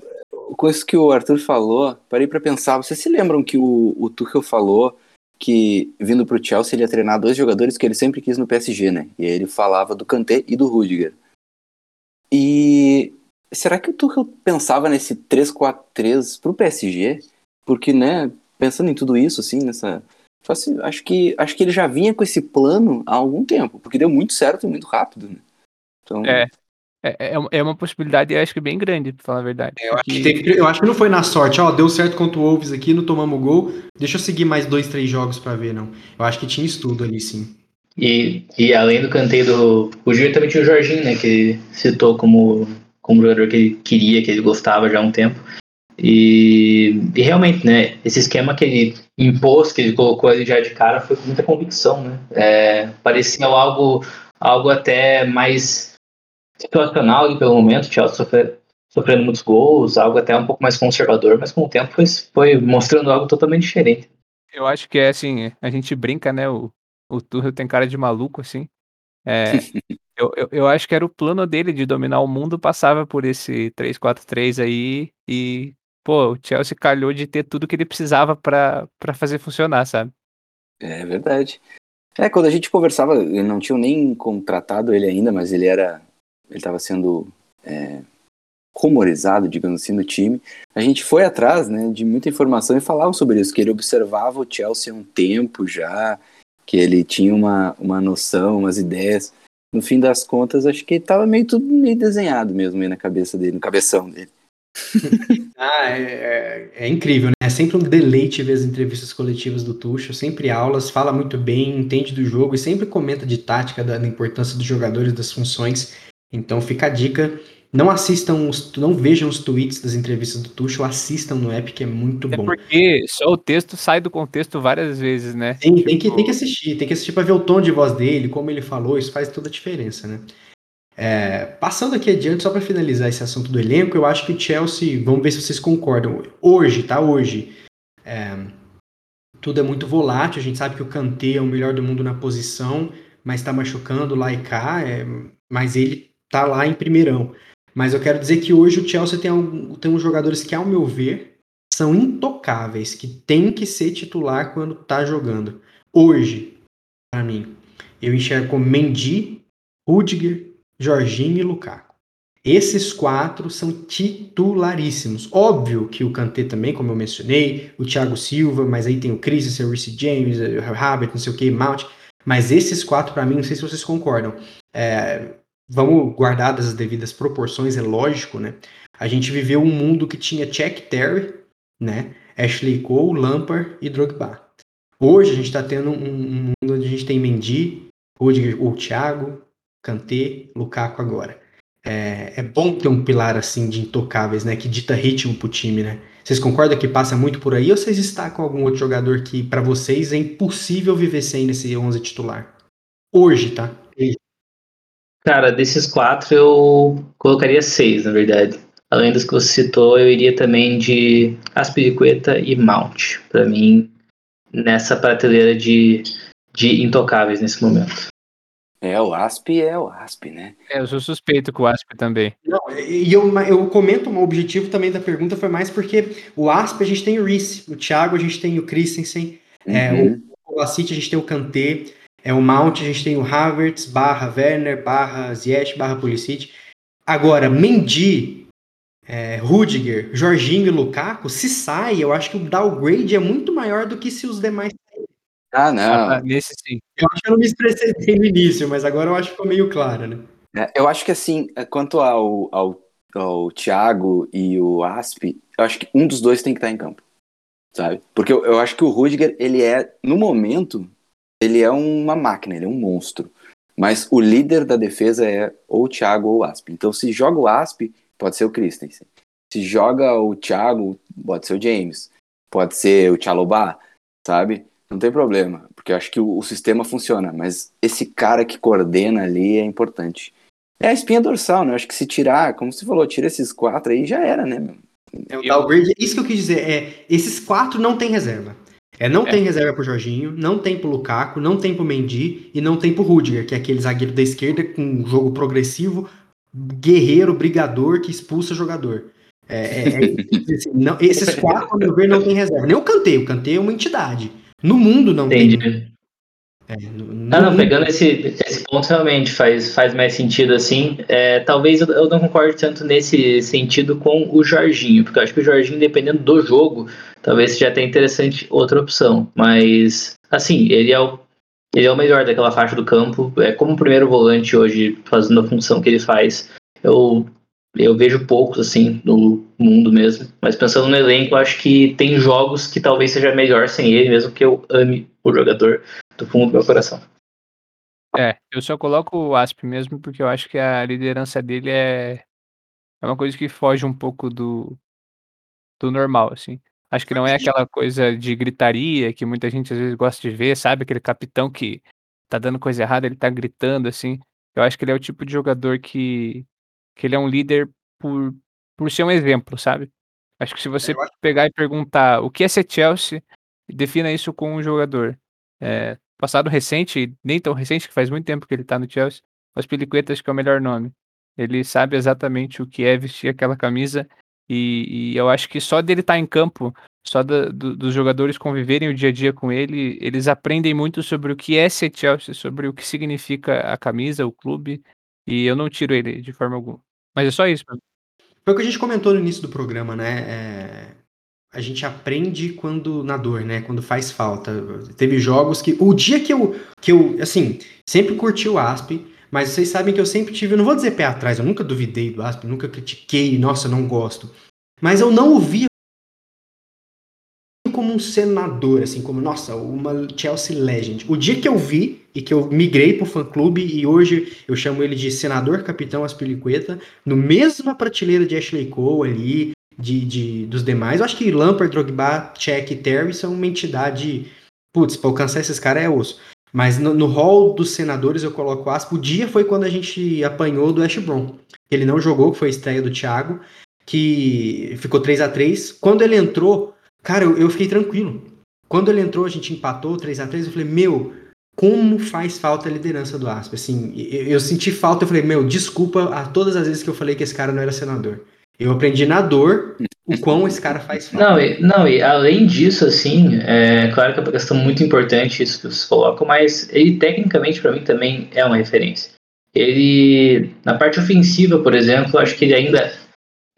com isso que o Arthur falou, parei para pensar. Vocês se lembram que o, o Tuchel falou que vindo pro Chelsea ele ia treinar dois jogadores que ele sempre quis no PSG, né? E aí ele falava do Kanté e do Rudiger. E será que o Tuchel pensava nesse 3-4-3 pro PSG? Porque, né, pensando em tudo isso, assim, nessa. Assim, acho que, acho que ele já vinha com esse plano há algum tempo, porque deu muito certo e muito rápido, né? Então, é, é, é, é uma possibilidade, acho que bem grande, pra falar a verdade. É, eu, acho que teve, eu acho que não foi na sorte, ó, deu certo contra o Wolves aqui, não tomamos gol, deixa eu seguir mais dois, três jogos para ver, não. Eu acho que tinha estudo ali, sim. E, e além do canteio do o Gil também tinha o Jorginho, né, que citou como, como jogador que ele queria, que ele gostava já há um tempo. E, e realmente, né, esse esquema que ele impôs, que ele colocou ali já de cara, foi com muita convicção, né. É, parecia algo, algo até mais situacional ali pelo momento, o Chelsea sofre, sofrendo muitos gols, algo até um pouco mais conservador, mas com o tempo foi, foi mostrando algo totalmente diferente. Eu acho que é assim, a gente brinca, né? O, o Tuchel tem cara de maluco, assim. É, eu, eu, eu, acho que era o plano dele de dominar o mundo, passava por esse 3-4-3 aí e, pô, o Chelsea calhou de ter tudo que ele precisava para fazer funcionar, sabe? É verdade. É, quando a gente conversava, eu não tinha nem contratado ele ainda, mas ele era ele estava sendo é, rumorizado, digamos assim, no time, a gente foi atrás né, de muita informação e falava sobre isso, que ele observava o Chelsea há um tempo já, que ele tinha uma, uma noção, umas ideias. No fim das contas, acho que estava meio tudo meio desenhado mesmo aí na cabeça dele, no cabeção dele. ah, é, é, é, incrível, né? É sempre um deleite ver as entrevistas coletivas do Tuchel, sempre aulas, fala muito bem, entende do jogo e sempre comenta de tática, da, da importância dos jogadores, das funções. Então fica a dica não assistam, os, não vejam os tweets das entrevistas do Tuchel, assistam no app que é muito é bom. porque só o texto sai do contexto várias vezes, né? Sim, tipo... tem, que, tem que assistir, tem que assistir para ver o tom de voz dele, como ele falou, isso faz toda a diferença, né? É, passando aqui adiante, só para finalizar esse assunto do elenco, eu acho que o Chelsea, vamos ver se vocês concordam. Hoje, tá? Hoje, é, tudo é muito volátil. A gente sabe que o Kanté é o melhor do mundo na posição, mas está machucando lá e cá, é, mas ele tá lá em primeirão. Mas eu quero dizer que hoje o Chelsea tem, um, tem uns jogadores que, ao meu ver, são intocáveis, que tem que ser titular quando tá jogando. Hoje, para mim, eu enxergo Mendy, Rudiger, Jorginho e Lukaku. Esses quatro são titularíssimos. Óbvio que o Kanté também, como eu mencionei, o Thiago Silva, mas aí tem o Christensen, o Reece James, o Habit, não sei o que, Mount. Mas esses quatro, para mim, não sei se vocês concordam. É, vamos guardar as devidas proporções, é lógico, né? A gente viveu um mundo que tinha Jack Terry, né? Ashley Cole, Lampard e Drogba. Hoje a gente está tendo um, um, mundo onde a gente tem Mendy, Rudiger, o Thiago, Kanté, Lukaku agora. É, é, bom ter um pilar assim de intocáveis, né? Que dita ritmo pro time, né? Vocês concordam que passa muito por aí ou vocês destacam algum outro jogador que para vocês é impossível viver sem nesse 11 titular? Hoje, tá? Cara, desses quatro eu colocaria seis, na verdade. Além dos que você citou, eu iria também de Aspiricueta e Mount. Para mim, nessa prateleira de, de intocáveis nesse momento. É, o Asp é o Asp, né? É, eu sou suspeito com o Asp também. Não, e eu, eu comento, o objetivo também da pergunta foi mais porque o Asp a gente tem o Reese, o Thiago a gente tem o Christensen, uhum. é, o Kovacic a gente tem o Kanté, é o Mount, a gente tem o Havertz, barra Werner, barra Ziyech, barra Pulisic. Agora, Mendy, é, Rudiger, Jorginho e Lukaku, se sai, eu acho que o downgrade é muito maior do que se os demais Ah, não. Ah, tá, nesse sim. Eu acho que eu não me expressei bem no início, mas agora eu acho que ficou meio claro, né? É, eu acho que assim, é, quanto ao, ao, ao Thiago e o Asp, eu acho que um dos dois tem que estar em campo. Sabe? Porque eu, eu acho que o Rudiger, ele é, no momento, ele é uma máquina, ele é um monstro. Mas o líder da defesa é ou o Thiago ou o Asp. Então, se joga o Asp, pode ser o Christensen. Se joga o Thiago, pode ser o James. Pode ser o Chalobah, sabe? Não tem problema, porque eu acho que o, o, sistema funciona. Mas esse cara que coordena ali é importante. É a espinha dorsal, né? Eu acho que se tirar, como você falou, tira esses quatro aí, já era, né, meu? É o downgrade. Isso que eu quis dizer. É, esses quatro não tem reserva. É, não é. tem reserva pro Jorginho, não tem pro Lukaku, não tem pro Mendy e não tem pro Rudiger, que é aquele zagueiro da esquerda com um jogo progressivo, guerreiro, brigador, que expulsa jogador. É, é, é assim, não, esses quatro, ao meu ver, não tem reserva. Nem o Kanté, o Kanté é uma entidade. No mundo não Entendi. tem. É, no, ah, não, pegando esse, esse ponto realmente faz, faz mais sentido assim. É, talvez eu, eu, não concorde tanto nesse sentido com o Jorginho, porque eu acho que o Jorginho, dependendo do jogo, talvez seja até interessante outra opção. Mas, assim, ele é o, ele é o melhor daquela faixa do campo. É como o primeiro volante hoje, fazendo a função que ele faz. Eu, eu vejo poucos, assim, no mundo mesmo. Mas pensando no elenco, acho que tem jogos que talvez seja melhor sem ele, mesmo que eu ame o jogador do fundo do meu coração. É, eu só coloco o Asp mesmo porque eu acho que a liderança dele é, é uma coisa que foge um pouco do, do normal, assim. Acho que não é aquela coisa de gritaria que muita gente às vezes gosta de ver, sabe? Aquele capitão que tá dando coisa errada, ele tá gritando, assim. Eu acho que ele é o tipo de jogador que, que ele é um líder por, por ser um exemplo, sabe? Acho que se você pegar e perguntar o que é ser Chelsea, defina isso com um jogador. É, passado recente, nem tão recente, que faz muito tempo que ele tá no Chelsea, mas Piliqueta acho que é o melhor nome. Ele sabe exatamente o que é vestir aquela camisa e, e eu acho que só dele estar tá em campo, só da, do, dos jogadores conviverem o dia a dia com ele, eles aprendem muito sobre o que é ser Chelsea, sobre o que significa a camisa, o clube, e eu não tiro ele de forma alguma. Mas é só isso. Foi o que a gente comentou no início do programa, né? É, a gente aprende quando na dor, né? Quando faz falta. Teve jogos que. O dia que eu. que eu, assim, sempre curti o Asp, mas vocês sabem que eu sempre tive. Eu não vou dizer pé atrás, eu nunca duvidei do Asp, nunca critiquei, nossa, não gosto. Mas eu não ouvia como um senador, assim, como, nossa, uma Chelsea Legend. O dia que eu vi e que eu migrei pro fã-clube e hoje eu chamo ele de senador capitão Aspilicueta, no mesma prateleira de Ashley Cole ali, de, de, dos demais. Eu acho que Lampard, Drogba, Check e Terry são uma entidade. Putz, pra alcançar esses caras é osso. Mas no, no hall dos senadores eu coloco aspa. O dia foi quando a gente apanhou do Ash Brown. Ele não jogou, que foi a estreia do Thiago, que ficou 3 a 3 Quando ele entrou, cara, eu, eu fiquei tranquilo. Quando ele entrou, a gente empatou 3 a 3 Eu falei, meu, como faz falta a liderança do Aspa. Assim, eu, eu senti falta, eu falei, meu, desculpa a todas as vezes que eu falei que esse cara não era senador. Eu aprendi na dor o quão esse cara faz falta. Não, e, não, e além disso, assim, é claro que é uma questão muito importante isso que vocês colocam, mas ele tecnicamente para mim também é uma referência. Ele, na parte ofensiva, por exemplo, acho que ele ainda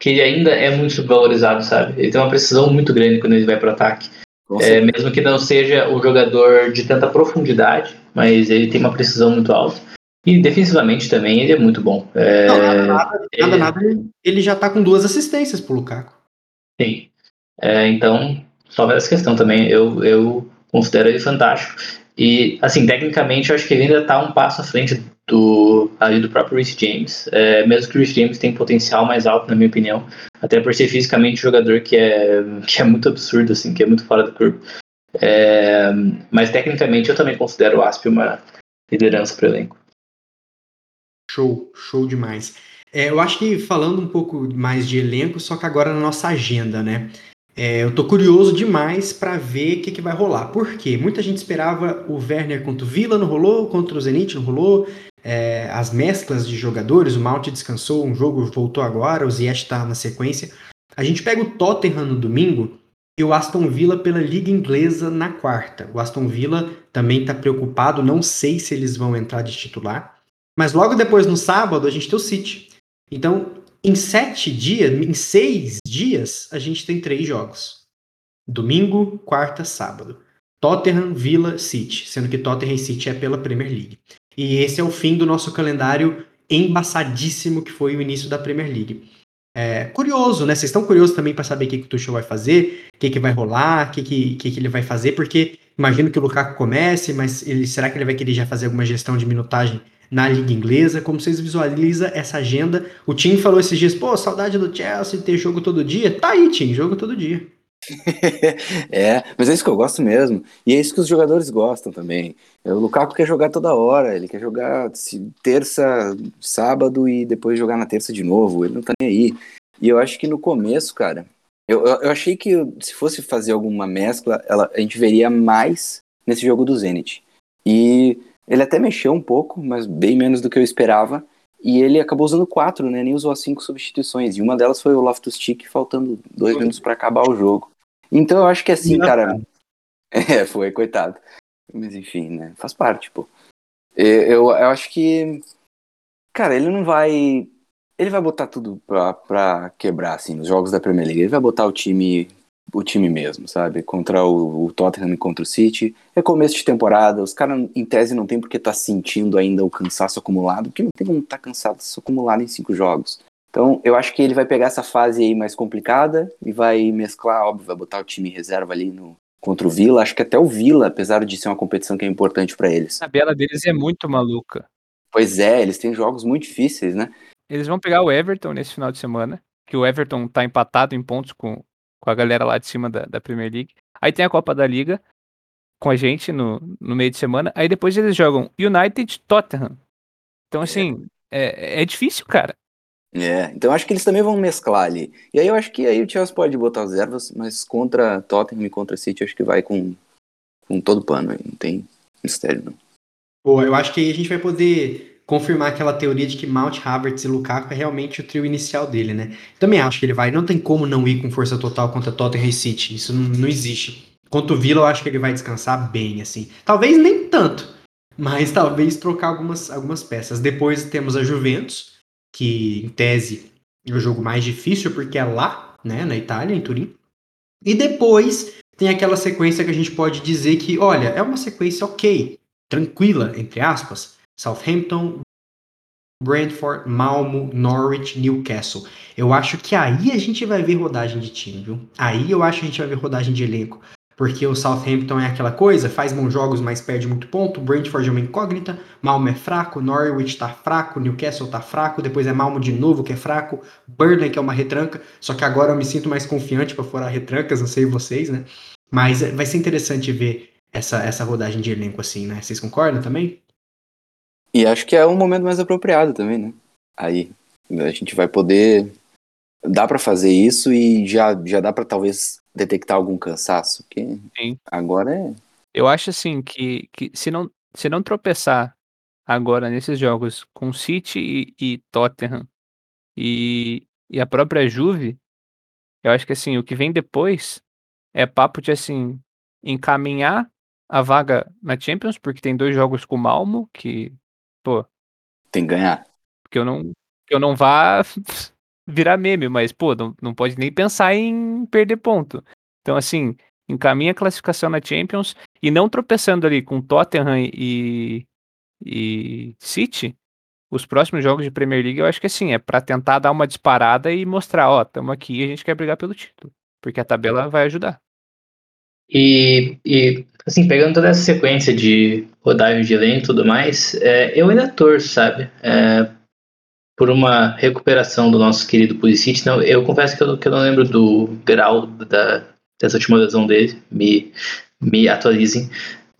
que ele ainda é muito subvalorizado, sabe? Ele tem uma precisão muito grande quando ele vai para o ataque. É, mesmo que não seja o jogador de tanta profundidade, mas ele tem uma precisão muito alta. E defensivamente também ele é muito bom. É, não, nada, nada, ele, nada, nada, ele já tá com duas assistências pro Lukaku. Sim. É, então, só essa questão também, eu, eu considero ele fantástico. E, assim, tecnicamente, eu acho que ele ainda tá um passo à frente do, ali do próprio Rhys James. É, mesmo que o Rhys James tem potencial mais alto, na minha opinião. Até por ser fisicamente um jogador que é, que é muito absurdo, assim, que é muito fora do curva. É, mas, tecnicamente, eu também considero o Asp uma liderança para o elenco. Show, show demais. É, eu acho que falando um pouco mais de elenco, só que agora na nossa agenda, né? É, eu tô curioso demais para ver o que, que vai rolar. Por quê? Muita gente esperava o Werner contra o Villa, não rolou, contra o Zenit, não rolou. É, as mesclas de jogadores, o Mount descansou, um jogo voltou agora, o Ziyech tá na sequência. A gente pega o Tottenham no domingo e o Aston Villa pela Liga Inglesa na quarta. O Aston Villa também tá preocupado, não sei se eles vão entrar de titular. Mas logo depois, no sábado, a gente tem o City. Então, em sete dias, em seis dias, a gente tem três jogos. Domingo, quarta, sábado. Tottenham, Villa, City. Sendo que Tottenham e City é pela Premier League. E esse é o fim do nosso calendário embaçadíssimo que foi o início da Premier League. É, curioso, né? Vocês estão curiosos também para saber o que, que o Tuchel vai fazer, o que, que vai rolar, o que, que, que, que ele vai fazer, porque imagino que o Lukaku comece, mas ele, será que ele vai querer já fazer alguma gestão de minutagem na Liga Inglesa, como vocês visualizam essa agenda. O Tim falou esses dias, pô, saudade do Chelsea ter jogo todo dia. Tá aí, Tim, jogo todo dia. é, mas é isso que eu gosto mesmo. E é isso que os jogadores gostam também. O Lukaku quer jogar toda hora, ele quer jogar terça, sábado e depois jogar na terça de novo. Ele não tá nem aí. E eu acho que no começo, cara, eu, eu, eu achei que se fosse fazer alguma mescla, ela, a gente veria mais nesse jogo do Zenit. E ele até mexeu um pouco, mas bem menos do que eu esperava. E ele acabou usando quatro, né? Nem usou as cinco substituições. E uma delas foi o Loftus Cheek, faltando dois minutos para acabar o jogo. Então eu acho que assim, cara. É, foi, coitado. Mas enfim, né? Faz parte, pô. Eu, eu acho que. Cara, ele não vai. Ele vai botar tudo pra, pra quebrar, assim, nos jogos da Premier League. Ele vai botar o time o time mesmo, sabe? Contra o, o Tottenham e contra o City. É começo de temporada, os caras, em tese, não tem porque tá sentindo ainda o cansaço acumulado, porque não tem como estar tá cansado acumulado em cinco jogos. Então, eu acho que ele vai pegar essa fase aí mais complicada e vai mesclar, óbvio, vai botar o time reserva ali no, contra o Villa. Acho que até o Villa, apesar de ser uma competição que é importante para eles. A tabela deles é muito maluca. Pois é, eles têm jogos muito difíceis, né? Eles vão pegar o Everton nesse final de semana, que o Everton tá empatado em pontos com, com a galera lá de cima da, da Premier League. Aí tem a Copa da Liga com a gente no, no meio de semana. Aí depois eles jogam United Tottenham. Então, assim, é, é, é difícil, cara. É, então acho que eles também vão mesclar ali. E aí eu acho que aí o Chelsea pode botar as ervas, mas contra Tottenham e contra City acho que vai com, com todo pano aí, não tem mistério não. Pô, eu acho que aí a gente vai poder confirmar aquela teoria de que Mount, Havertz e Lukaku é realmente o trio inicial dele, né? Também acho que ele vai, não tem como não ir com força total contra Tottenham e City, isso não, não existe. Contra o Villa eu acho que ele vai descansar bem, assim. Talvez nem tanto, mas talvez trocar algumas, algumas peças. Depois temos a Juventus, que em tese o jogo mais difícil, porque é lá, né, na Itália, em Turim. E depois tem aquela sequência que a gente pode dizer que, olha, é uma sequência ok, tranquila, entre aspas. Southampton, Brentford, Malmo, Norwich, Newcastle. Eu acho que aí a gente vai ver rodagem de time, viu? Aí eu acho que a gente vai ver rodagem de elenco. Porque o Southampton é aquela coisa, faz bons jogos, mas perde muito ponto. Brentford é uma incógnita. Malmo é fraco, Norwich tá fraco, Newcastle tá fraco. Depois é Malmo de novo que é fraco. Burnley que é uma retranca. Só que agora eu me sinto mais confiante para furar retrancas, não sei vocês, né? Mas vai ser interessante ver essa, essa rodagem de elenco assim, né? Vocês concordam também? E acho que é um momento mais apropriado também, né? Aí a gente vai poder. Dá para fazer isso e já, já dá para talvez detectar algum cansaço. Que Sim. agora é. Eu acho assim que, que se, não, se não tropeçar agora nesses jogos com City e, e Tottenham e, e a própria Juve, eu acho que assim, o que vem depois é papo de assim encaminhar a vaga na Champions, porque tem dois jogos com o Malmo, que, pô, Tem que ganhar. que eu não, que eu não vá virar meme, mas, pô, não, não pode nem pensar em perder ponto. Então, assim, encaminha a classificação na Champions e não tropeçando ali com Tottenham e, e City, os próximos jogos de Premier League, eu acho que assim, é pra tentar dar uma disparada e mostrar, ó, estamos aqui e a gente quer brigar pelo título. Porque a tabela vai ajudar. E, e, assim, pegando toda essa sequência de rodagem de elenco e tudo mais, é, eu ainda torço, sabe? É, por uma recuperação do nosso querido Pulisic. Não, eu confesso que eu, que eu não lembro do grau da, dessa última lesão dele. Me, me atualizem.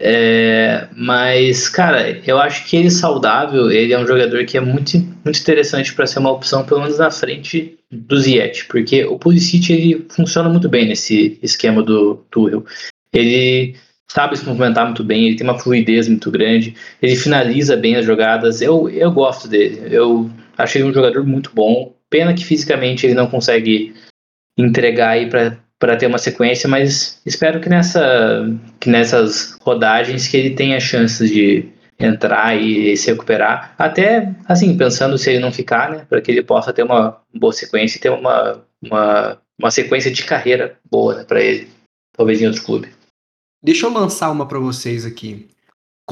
É, mas, cara, eu acho que ele saudável, ele é um jogador que é muito, muito interessante para ser uma opção, pelo menos na frente do Ziyech, porque o Pulisic ele funciona muito bem nesse esquema do Tuchel. Ele sabe se movimentar muito bem, ele tem uma fluidez muito grande, ele finaliza bem as jogadas. Eu, eu gosto dele. Eu achei um jogador muito bom. Pena que fisicamente ele não consegue entregar aí para ter uma sequência, mas espero que nessa que nessas rodagens que ele tenha chances de entrar e se recuperar, até assim pensando se ele não ficar, né, para que ele possa ter uma boa sequência e ter uma uma, uma sequência de carreira boa né, para ele, talvez em outro clube. Deixa eu lançar uma para vocês aqui.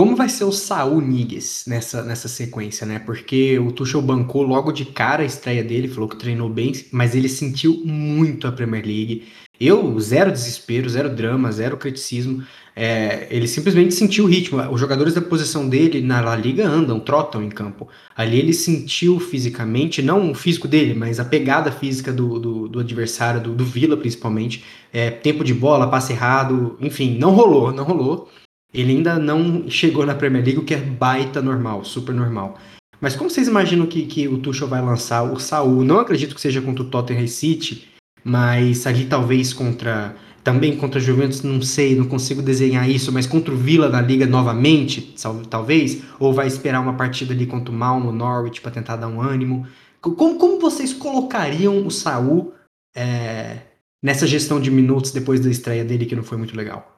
Como vai ser o Saul Niguez nessa, nessa sequência, né? Porque o Tuchel bancou logo de cara a estreia dele, falou que treinou bem, mas ele sentiu muito a Premier League. Eu, zero desespero, zero drama, zero criticismo. É, ele simplesmente sentiu o ritmo. Os jogadores da posição dele na La Liga andam, trotam em campo. Ali ele sentiu fisicamente, não o físico dele, mas a pegada física do, do, do adversário, do, do Vila principalmente. É, tempo de bola, passe errado, enfim, não rolou, não rolou. Ele ainda não chegou na Premier League, o que é baita normal, super normal. Mas como vocês imaginam que, que o Tuchel vai lançar o Saul? Não acredito que seja contra o Tottenham City, mas ali talvez contra também contra a Juventus, não sei, não consigo desenhar isso, mas contra o Vila na liga novamente, talvez, ou vai esperar uma partida ali contra o Malmo, Norwich para tentar dar um ânimo. Como, como vocês colocariam o Saul é, nessa gestão de minutos depois da estreia dele que não foi muito legal?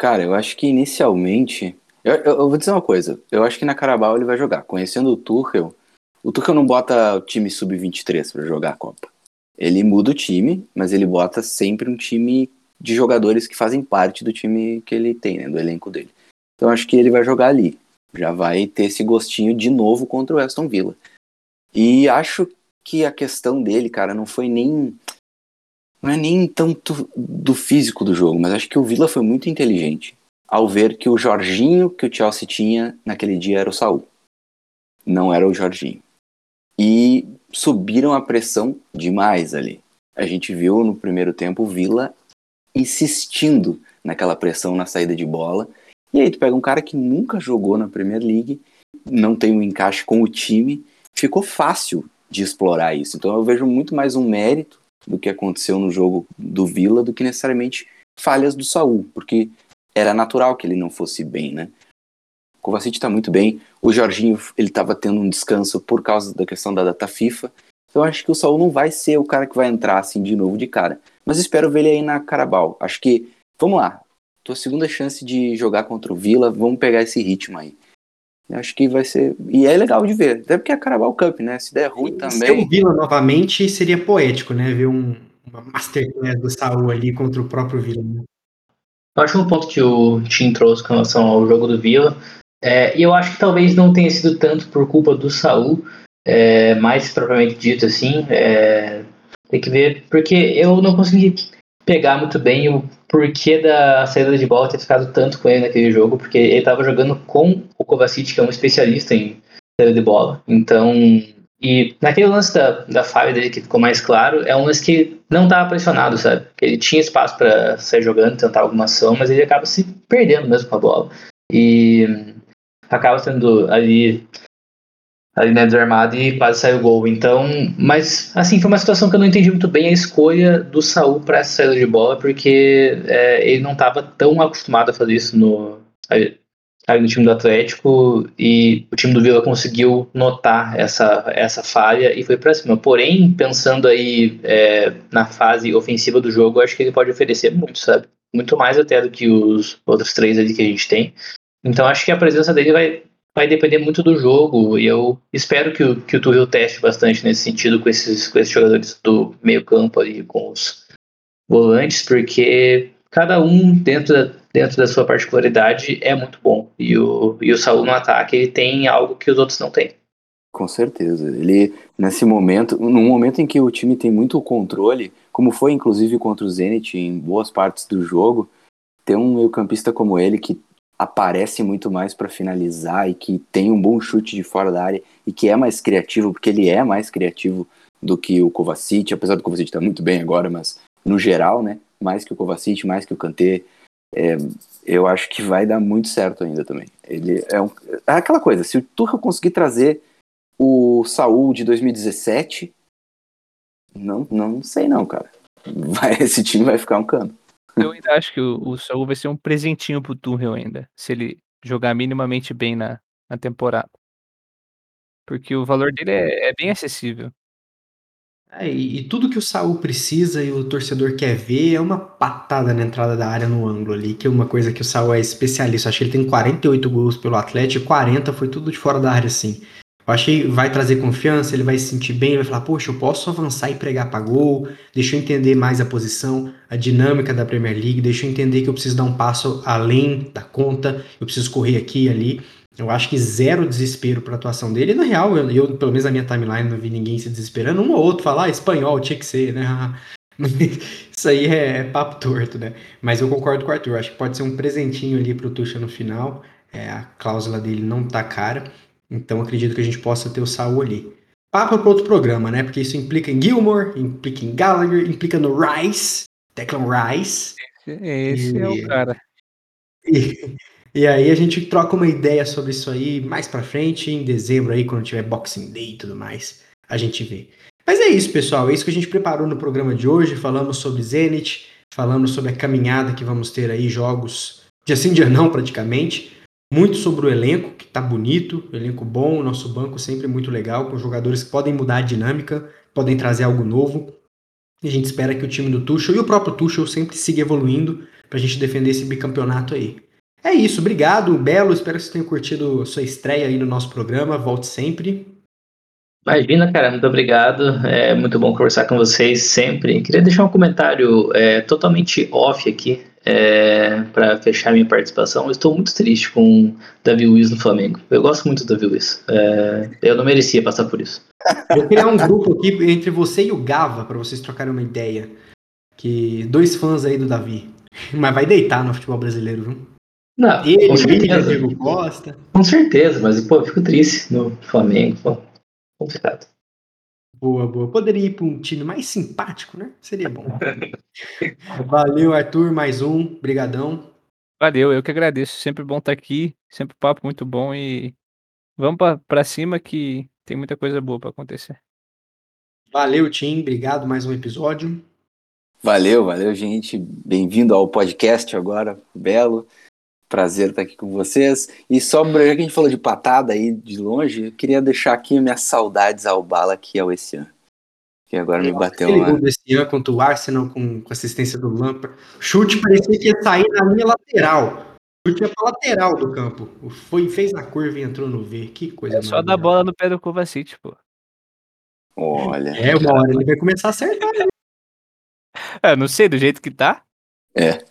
Cara, eu acho que inicialmente. Eu, eu, eu vou dizer uma coisa. Eu acho que na Carabao ele vai jogar. Conhecendo o Tuchel, o Tuchel não bota o time sub-23 para jogar a Copa. Ele muda o time, mas ele bota sempre um time de jogadores que fazem parte do time que ele tem, né, do elenco dele. Então acho que ele vai jogar ali. Já vai ter esse gostinho de novo contra o Aston Villa. E acho que a questão dele, cara, não foi nem não é nem tanto do físico do jogo, mas acho que o Villa foi muito inteligente ao ver que o Jorginho que o Chelsea tinha naquele dia era o Saul. Não era o Jorginho. E subiram a pressão demais ali. A gente viu no primeiro tempo o Villa insistindo naquela pressão na saída de bola. E aí tu pega um cara que nunca jogou na Premier League, não tem um encaixe com o time, ficou fácil de explorar isso. Então eu vejo muito mais um mérito do que aconteceu no jogo do Villa do que necessariamente falhas do Saul, porque era natural que ele não fosse bem, né? O Kovacic está muito bem. O Jorginho ele estava tendo um descanso por causa da questão da data FIFA. Então acho que o Saul não vai ser o cara que vai entrar assim de novo de cara. Mas espero ver ele aí na Carabao. Acho que, vamos lá, tua segunda chance de jogar contra o Villa, vamos pegar esse ritmo aí. Acho que vai ser. E é legal de ver. Até porque é Carabao Cup, né? Se der ruim Se também. o Vila novamente, seria poético, né? Ver um, uma masterclass do Saul ali contra o próprio Vila. Né? Eu acho um ponto que o Tim trouxe com relação ao jogo do Vila. É, e eu acho que talvez não tenha sido tanto por culpa do Saul, é, mais propriamente dito assim. É, tem que ver, porque eu não consegui pegar muito bem o porquê da saída de bola ter ficado tanto com ele naquele jogo, porque ele estava jogando com o Kovacic, que é um especialista em saída de bola. Então, e naquele lance da, da falha dele que ficou mais claro, é um lance que não estava pressionado, sabe? Ele tinha espaço para sair jogando, tentar alguma ação, mas ele acaba se perdendo mesmo com a bola. E acaba sendo ali ali né, desarmado e quase saiu o gol. Então, mas assim, foi uma situação que eu não entendi muito bem a escolha do Saul para essa saída de bola, porque é, ele não estava tão acostumado a fazer isso no, ali, no time do Atlético e o time do Vila conseguiu notar essa, essa falha e foi para cima. Porém, pensando aí é, na fase ofensiva do jogo, acho que ele pode oferecer muito, sabe? Muito mais até do que os outros três ali que a gente tem. Então acho que a presença dele vai vai depender muito do jogo e eu espero que o, que o Tuchel teste bastante nesse sentido com esses, com esses jogadores do meio campo ali, com os volantes, porque cada um dentro da, dentro da sua particularidade é muito bom e o, e o Saul no ataque ele tem algo que os outros não têm. Com certeza. Ele, nesse momento, num momento em que o time tem muito controle, como foi inclusive contra o Zenit em boas partes do jogo, ter um meio-campista como ele que aparece muito mais para finalizar e que tem um bom chute de fora da área e que é mais criativo, porque ele é mais criativo do que o Kovacic, apesar do Kovacic estar tá muito bem agora, mas no geral, né, mais que o Kovacic, mais que o Kanté, é, eu acho que vai dar muito certo ainda também. Ele é, um, é aquela coisa, se o Tuchel conseguir trazer o Saul de 2017, não, não sei não, cara. Vai, esse time vai ficar um cano. Eu ainda acho que o, o Saul vai ser um presentinho pro Tuchel ainda, se ele jogar minimamente bem na, na temporada. Porque o valor dele é, é bem acessível. É, e, e, tudo que o Saul precisa e o torcedor quer ver é uma patada na entrada da área no ângulo ali, que é uma coisa que o Saul é especialista. Acho que ele tem 48 gols pelo Atlético, 40 foi tudo de fora da área, assim. Eu que vai trazer confiança, ele vai se sentir bem, vai falar, poxa, eu posso avançar e pregar para gol, deixa eu entender mais a posição, a dinâmica da Premier League, deixa eu entender que eu preciso dar um passo além da conta, eu preciso correr aqui e ali. Eu acho que zero desespero para a atuação dele. Na real, eu, eu, pelo menos na minha timeline, não vi ninguém se desesperando. Um ou outro falar, ah, espanhol tinha que ser, né? Isso aí é, é, papo torto, né? Mas eu concordo com o Arthur. Acho que pode ser um presentinho ali pro Tuxa no final. É, a cláusula dele não tá cara. Então acredito que a gente possa ter o Saul ali. Papo para outro programa, né? Porque isso implica em Gilmore, implica em Gallagher, implica no Rice, Declan Rice. Esse, e, é o cara. E, e, aí a gente troca uma ideia sobre isso aí mais para frente, em dezembro aí, quando tiver Boxing Day e tudo mais, a gente vê. Mas é isso, pessoal. É isso que a gente preparou no programa de hoje. Falamos sobre Zenit, falamos sobre a caminhada que vamos ter aí, jogos de assim dia não, praticamente muito sobre o elenco, que está bonito, elenco bom, nosso banco sempre muito legal, com jogadores que podem mudar a dinâmica, podem trazer algo novo. E a gente espera que o time do Tuchel e o próprio Tuchel sempre siga evoluindo para a gente defender esse bicampeonato aí. É isso, obrigado, Belo, espero que você tenha curtido sua estreia aí no nosso programa, volte sempre. Imagina, cara, muito obrigado. É muito bom conversar com vocês sempre. Queria deixar um comentário é, totalmente off aqui é, para fechar minha participação. Eu estou muito triste com o Davi Luiz no Flamengo. Eu gosto muito do Davi Luiz. É, eu não merecia passar por isso. Vou criar um grupo aqui entre você e o Gava para vocês trocarem uma ideia. Que dois fãs aí do Davi. Mas vai deitar no futebol brasileiro, viu? Não, Ele, com certeza. Diego Costa. Com certeza, mas pô, eu fico triste no Flamengo. Pô, complicado. Boa, boa. Poderia ir para um time mais simpático, né? Seria bom. Valeu, Arthur, mais um. Brigadão. Valeu, eu que agradeço. Sempre bom estar aqui, sempre papo muito bom e vamos para cima que tem muita coisa boa para acontecer. Valeu, Tim. Obrigado mais um episódio. Valeu, valeu, gente. Bem-vindo ao podcast agora, Belo. Prazer estar aqui com vocês. E só, já que a gente falou de patada aí de longe, eu queria deixar aqui minhas saudades ao Bala, que é o esse ano. Que agora me bateu uma... Ele desse ano contra o Arsenal com, com assistência do Lampard. Chute parecia que ia sair na linha lateral. chute é pra lateral do campo. Foi, fez a curva e entrou no V. Que coisa É só dar bola no pé do Kovacic, pô. Olha. É, uma hora ele vai começar a acertar. né? É, não sei, do jeito que tá. É.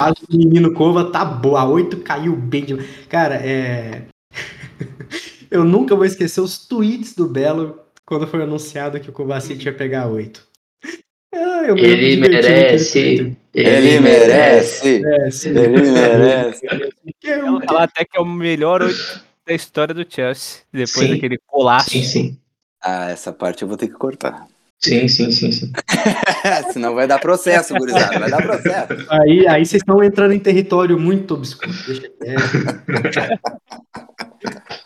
fase do menino Cova tá boa. A 8 caiu bem de. Cara, é. Eu nunca vou esquecer os tweets do Belo quando foi anunciado que o Kovacic ia pegar a 8. Ah, eu me Ele merece. Twitter. Ele merece. É, sim. Ele merece. Eu- Ela fala até que é o melhor oito da história do Chelsea. Depois Sim. daquele colaço. Sim, sim. Ah, essa parte eu vou ter que cortar. Sim, sim, sim, sim. Senão vai dar processo, gurizada. Vai dar processo. Aí, aí vocês estão entrando em território muito obscuro.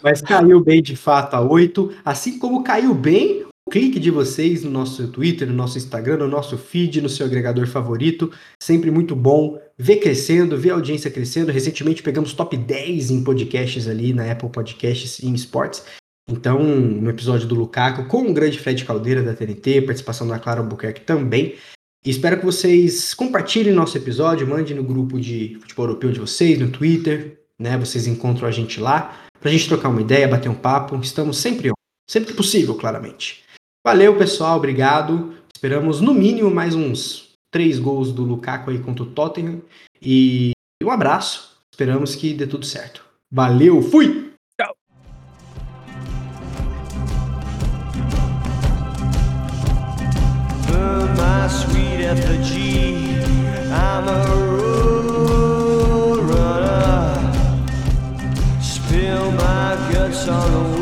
Mas caiu bem de fato a 8. Assim como caiu bem o clique de vocês no nosso Twitter, no nosso Instagram, no nosso feed, no seu agregador favorito. Sempre muito bom ver crescendo, ver a audiência crescendo. Recentemente pegamos top 10 em podcasts ali na Apple Podcasts e em Sports. Então, no episódio do Lukaku, com o grande Fred Caldeira da TNT, participação da Clara Albuquerque também. E espero que vocês compartilhem nosso episódio, mandem no grupo de futebol europeu de vocês, no Twitter, né? Vocês encontram a gente lá, pra gente trocar uma ideia, bater um papo. Estamos sempre sempre que possível, claramente. Valeu, pessoal, obrigado. Esperamos no mínimo mais uns três gols do Lukaku aí contra o Tottenham. E um abraço. Esperamos que dê tudo certo. Valeu, fui! my sweet effigy. I'm a road runner. Spill my guts on the